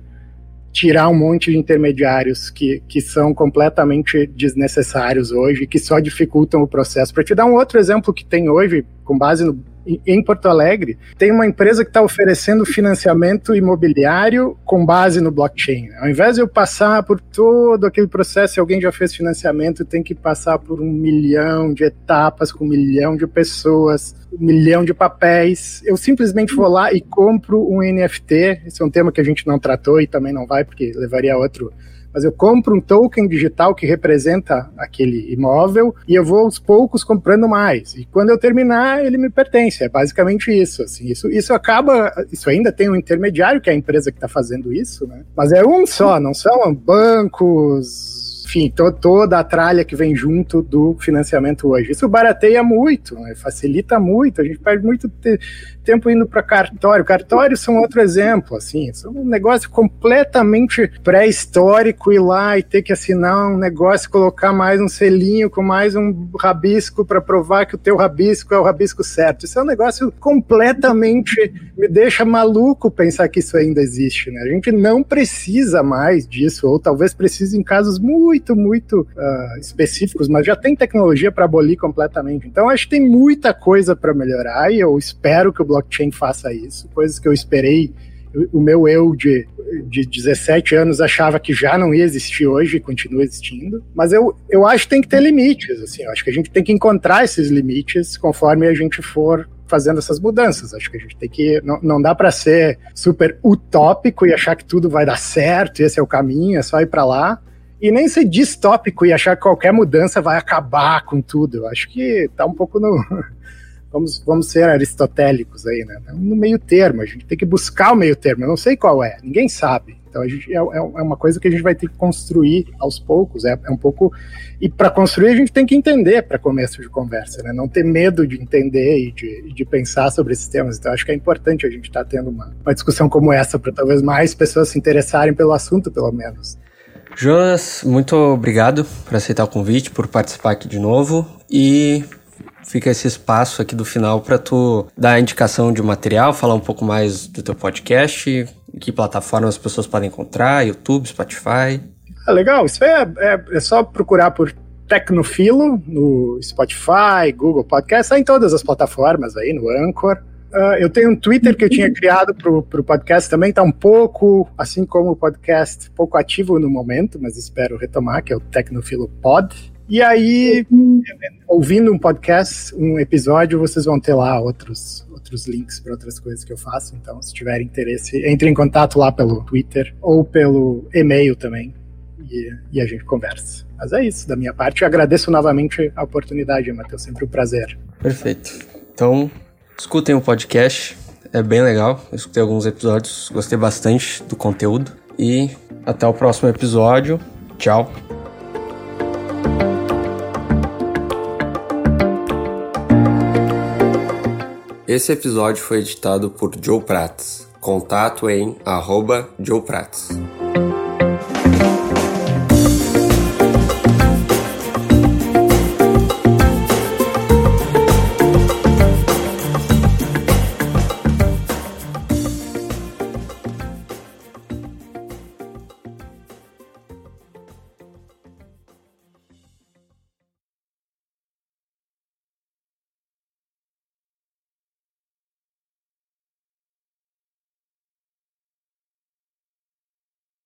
tirar um monte de intermediários que, que são completamente desnecessários hoje, que só dificultam o processo. Para te dar um outro exemplo que tem hoje, com base no, em Porto Alegre, tem uma empresa que está oferecendo financiamento imobiliário com base no blockchain. Ao invés de eu passar por todo aquele processo, se alguém já fez financiamento, tem que passar por um milhão de etapas com um milhão de pessoas, um milhão de papéis. Eu simplesmente vou lá e compro um NFT. Esse é um tema que a gente não tratou e também não vai, porque levaria a outro mas eu compro um token digital que representa aquele imóvel e eu vou aos poucos comprando mais. E quando eu terminar, ele me pertence. É basicamente isso. Assim, isso, isso acaba. Isso ainda tem um intermediário, que é a empresa que está fazendo isso, né? Mas é um só, não são bancos enfim, to, toda a tralha que vem junto do financiamento hoje. Isso barateia muito, né? facilita muito, a gente perde muito te tempo indo para cartório. Cartórios são outro exemplo, assim, são um negócio completamente pré-histórico ir lá e ter que assinar um negócio, colocar mais um selinho com mais um rabisco para provar que o teu rabisco é o rabisco certo. Isso é um negócio completamente me deixa maluco pensar que isso ainda existe, né? A gente não precisa mais disso, ou talvez precise em casos muito, muito uh, específicos, mas já tem tecnologia para abolir completamente. Então acho que tem muita coisa para melhorar e eu espero que o blockchain faça isso, coisas que eu esperei. O meu eu de, de 17 anos achava que já não ia existir hoje e continua existindo. Mas eu, eu acho que tem que ter limites. Assim, eu acho que a gente tem que encontrar esses limites conforme a gente for fazendo essas mudanças. Acho que a gente tem que. Não, não dá para ser super utópico e achar que tudo vai dar certo, esse é o caminho, é só ir para lá. E nem ser distópico e achar que qualquer mudança vai acabar com tudo. Eu acho que tá um pouco no (laughs) vamos, vamos ser aristotélicos aí, né? No meio termo, a gente tem que buscar o meio termo. Eu não sei qual é, ninguém sabe. Então a gente, é, é, é uma coisa que a gente vai ter que construir aos poucos. É, é um pouco. E para construir a gente tem que entender para começo de conversa, né? Não ter medo de entender e de, de pensar sobre esses temas. Então acho que é importante a gente estar tá tendo uma, uma discussão como essa para talvez mais pessoas se interessarem pelo assunto, pelo menos. Jonas, muito obrigado por aceitar o convite, por participar aqui de novo e fica esse espaço aqui do final para tu dar a indicação de material, falar um pouco mais do teu podcast, que plataforma as pessoas podem encontrar, YouTube, Spotify. Ah, legal, isso é, é, é só procurar por Tecnofilo no Spotify, Google Podcast, tá em todas as plataformas aí, no Anchor. Uh, eu tenho um Twitter que eu tinha criado para o podcast também, está um pouco, assim como o podcast, pouco ativo no momento, mas espero retomar, que é o Tecnofilo Pod. E aí, ouvindo um podcast, um episódio, vocês vão ter lá outros, outros links para outras coisas que eu faço. Então, se tiver interesse, entre em contato lá pelo Twitter ou pelo e-mail também. E, e a gente conversa. Mas é isso, da minha parte. Eu agradeço novamente a oportunidade, Matheus. Sempre um prazer. Perfeito. Então, escutem o podcast. É bem legal. Eu escutei alguns episódios, gostei bastante do conteúdo. E até o próximo episódio. Tchau. Esse episódio foi editado por Joe Prats. Contato em arroba Joe Prats.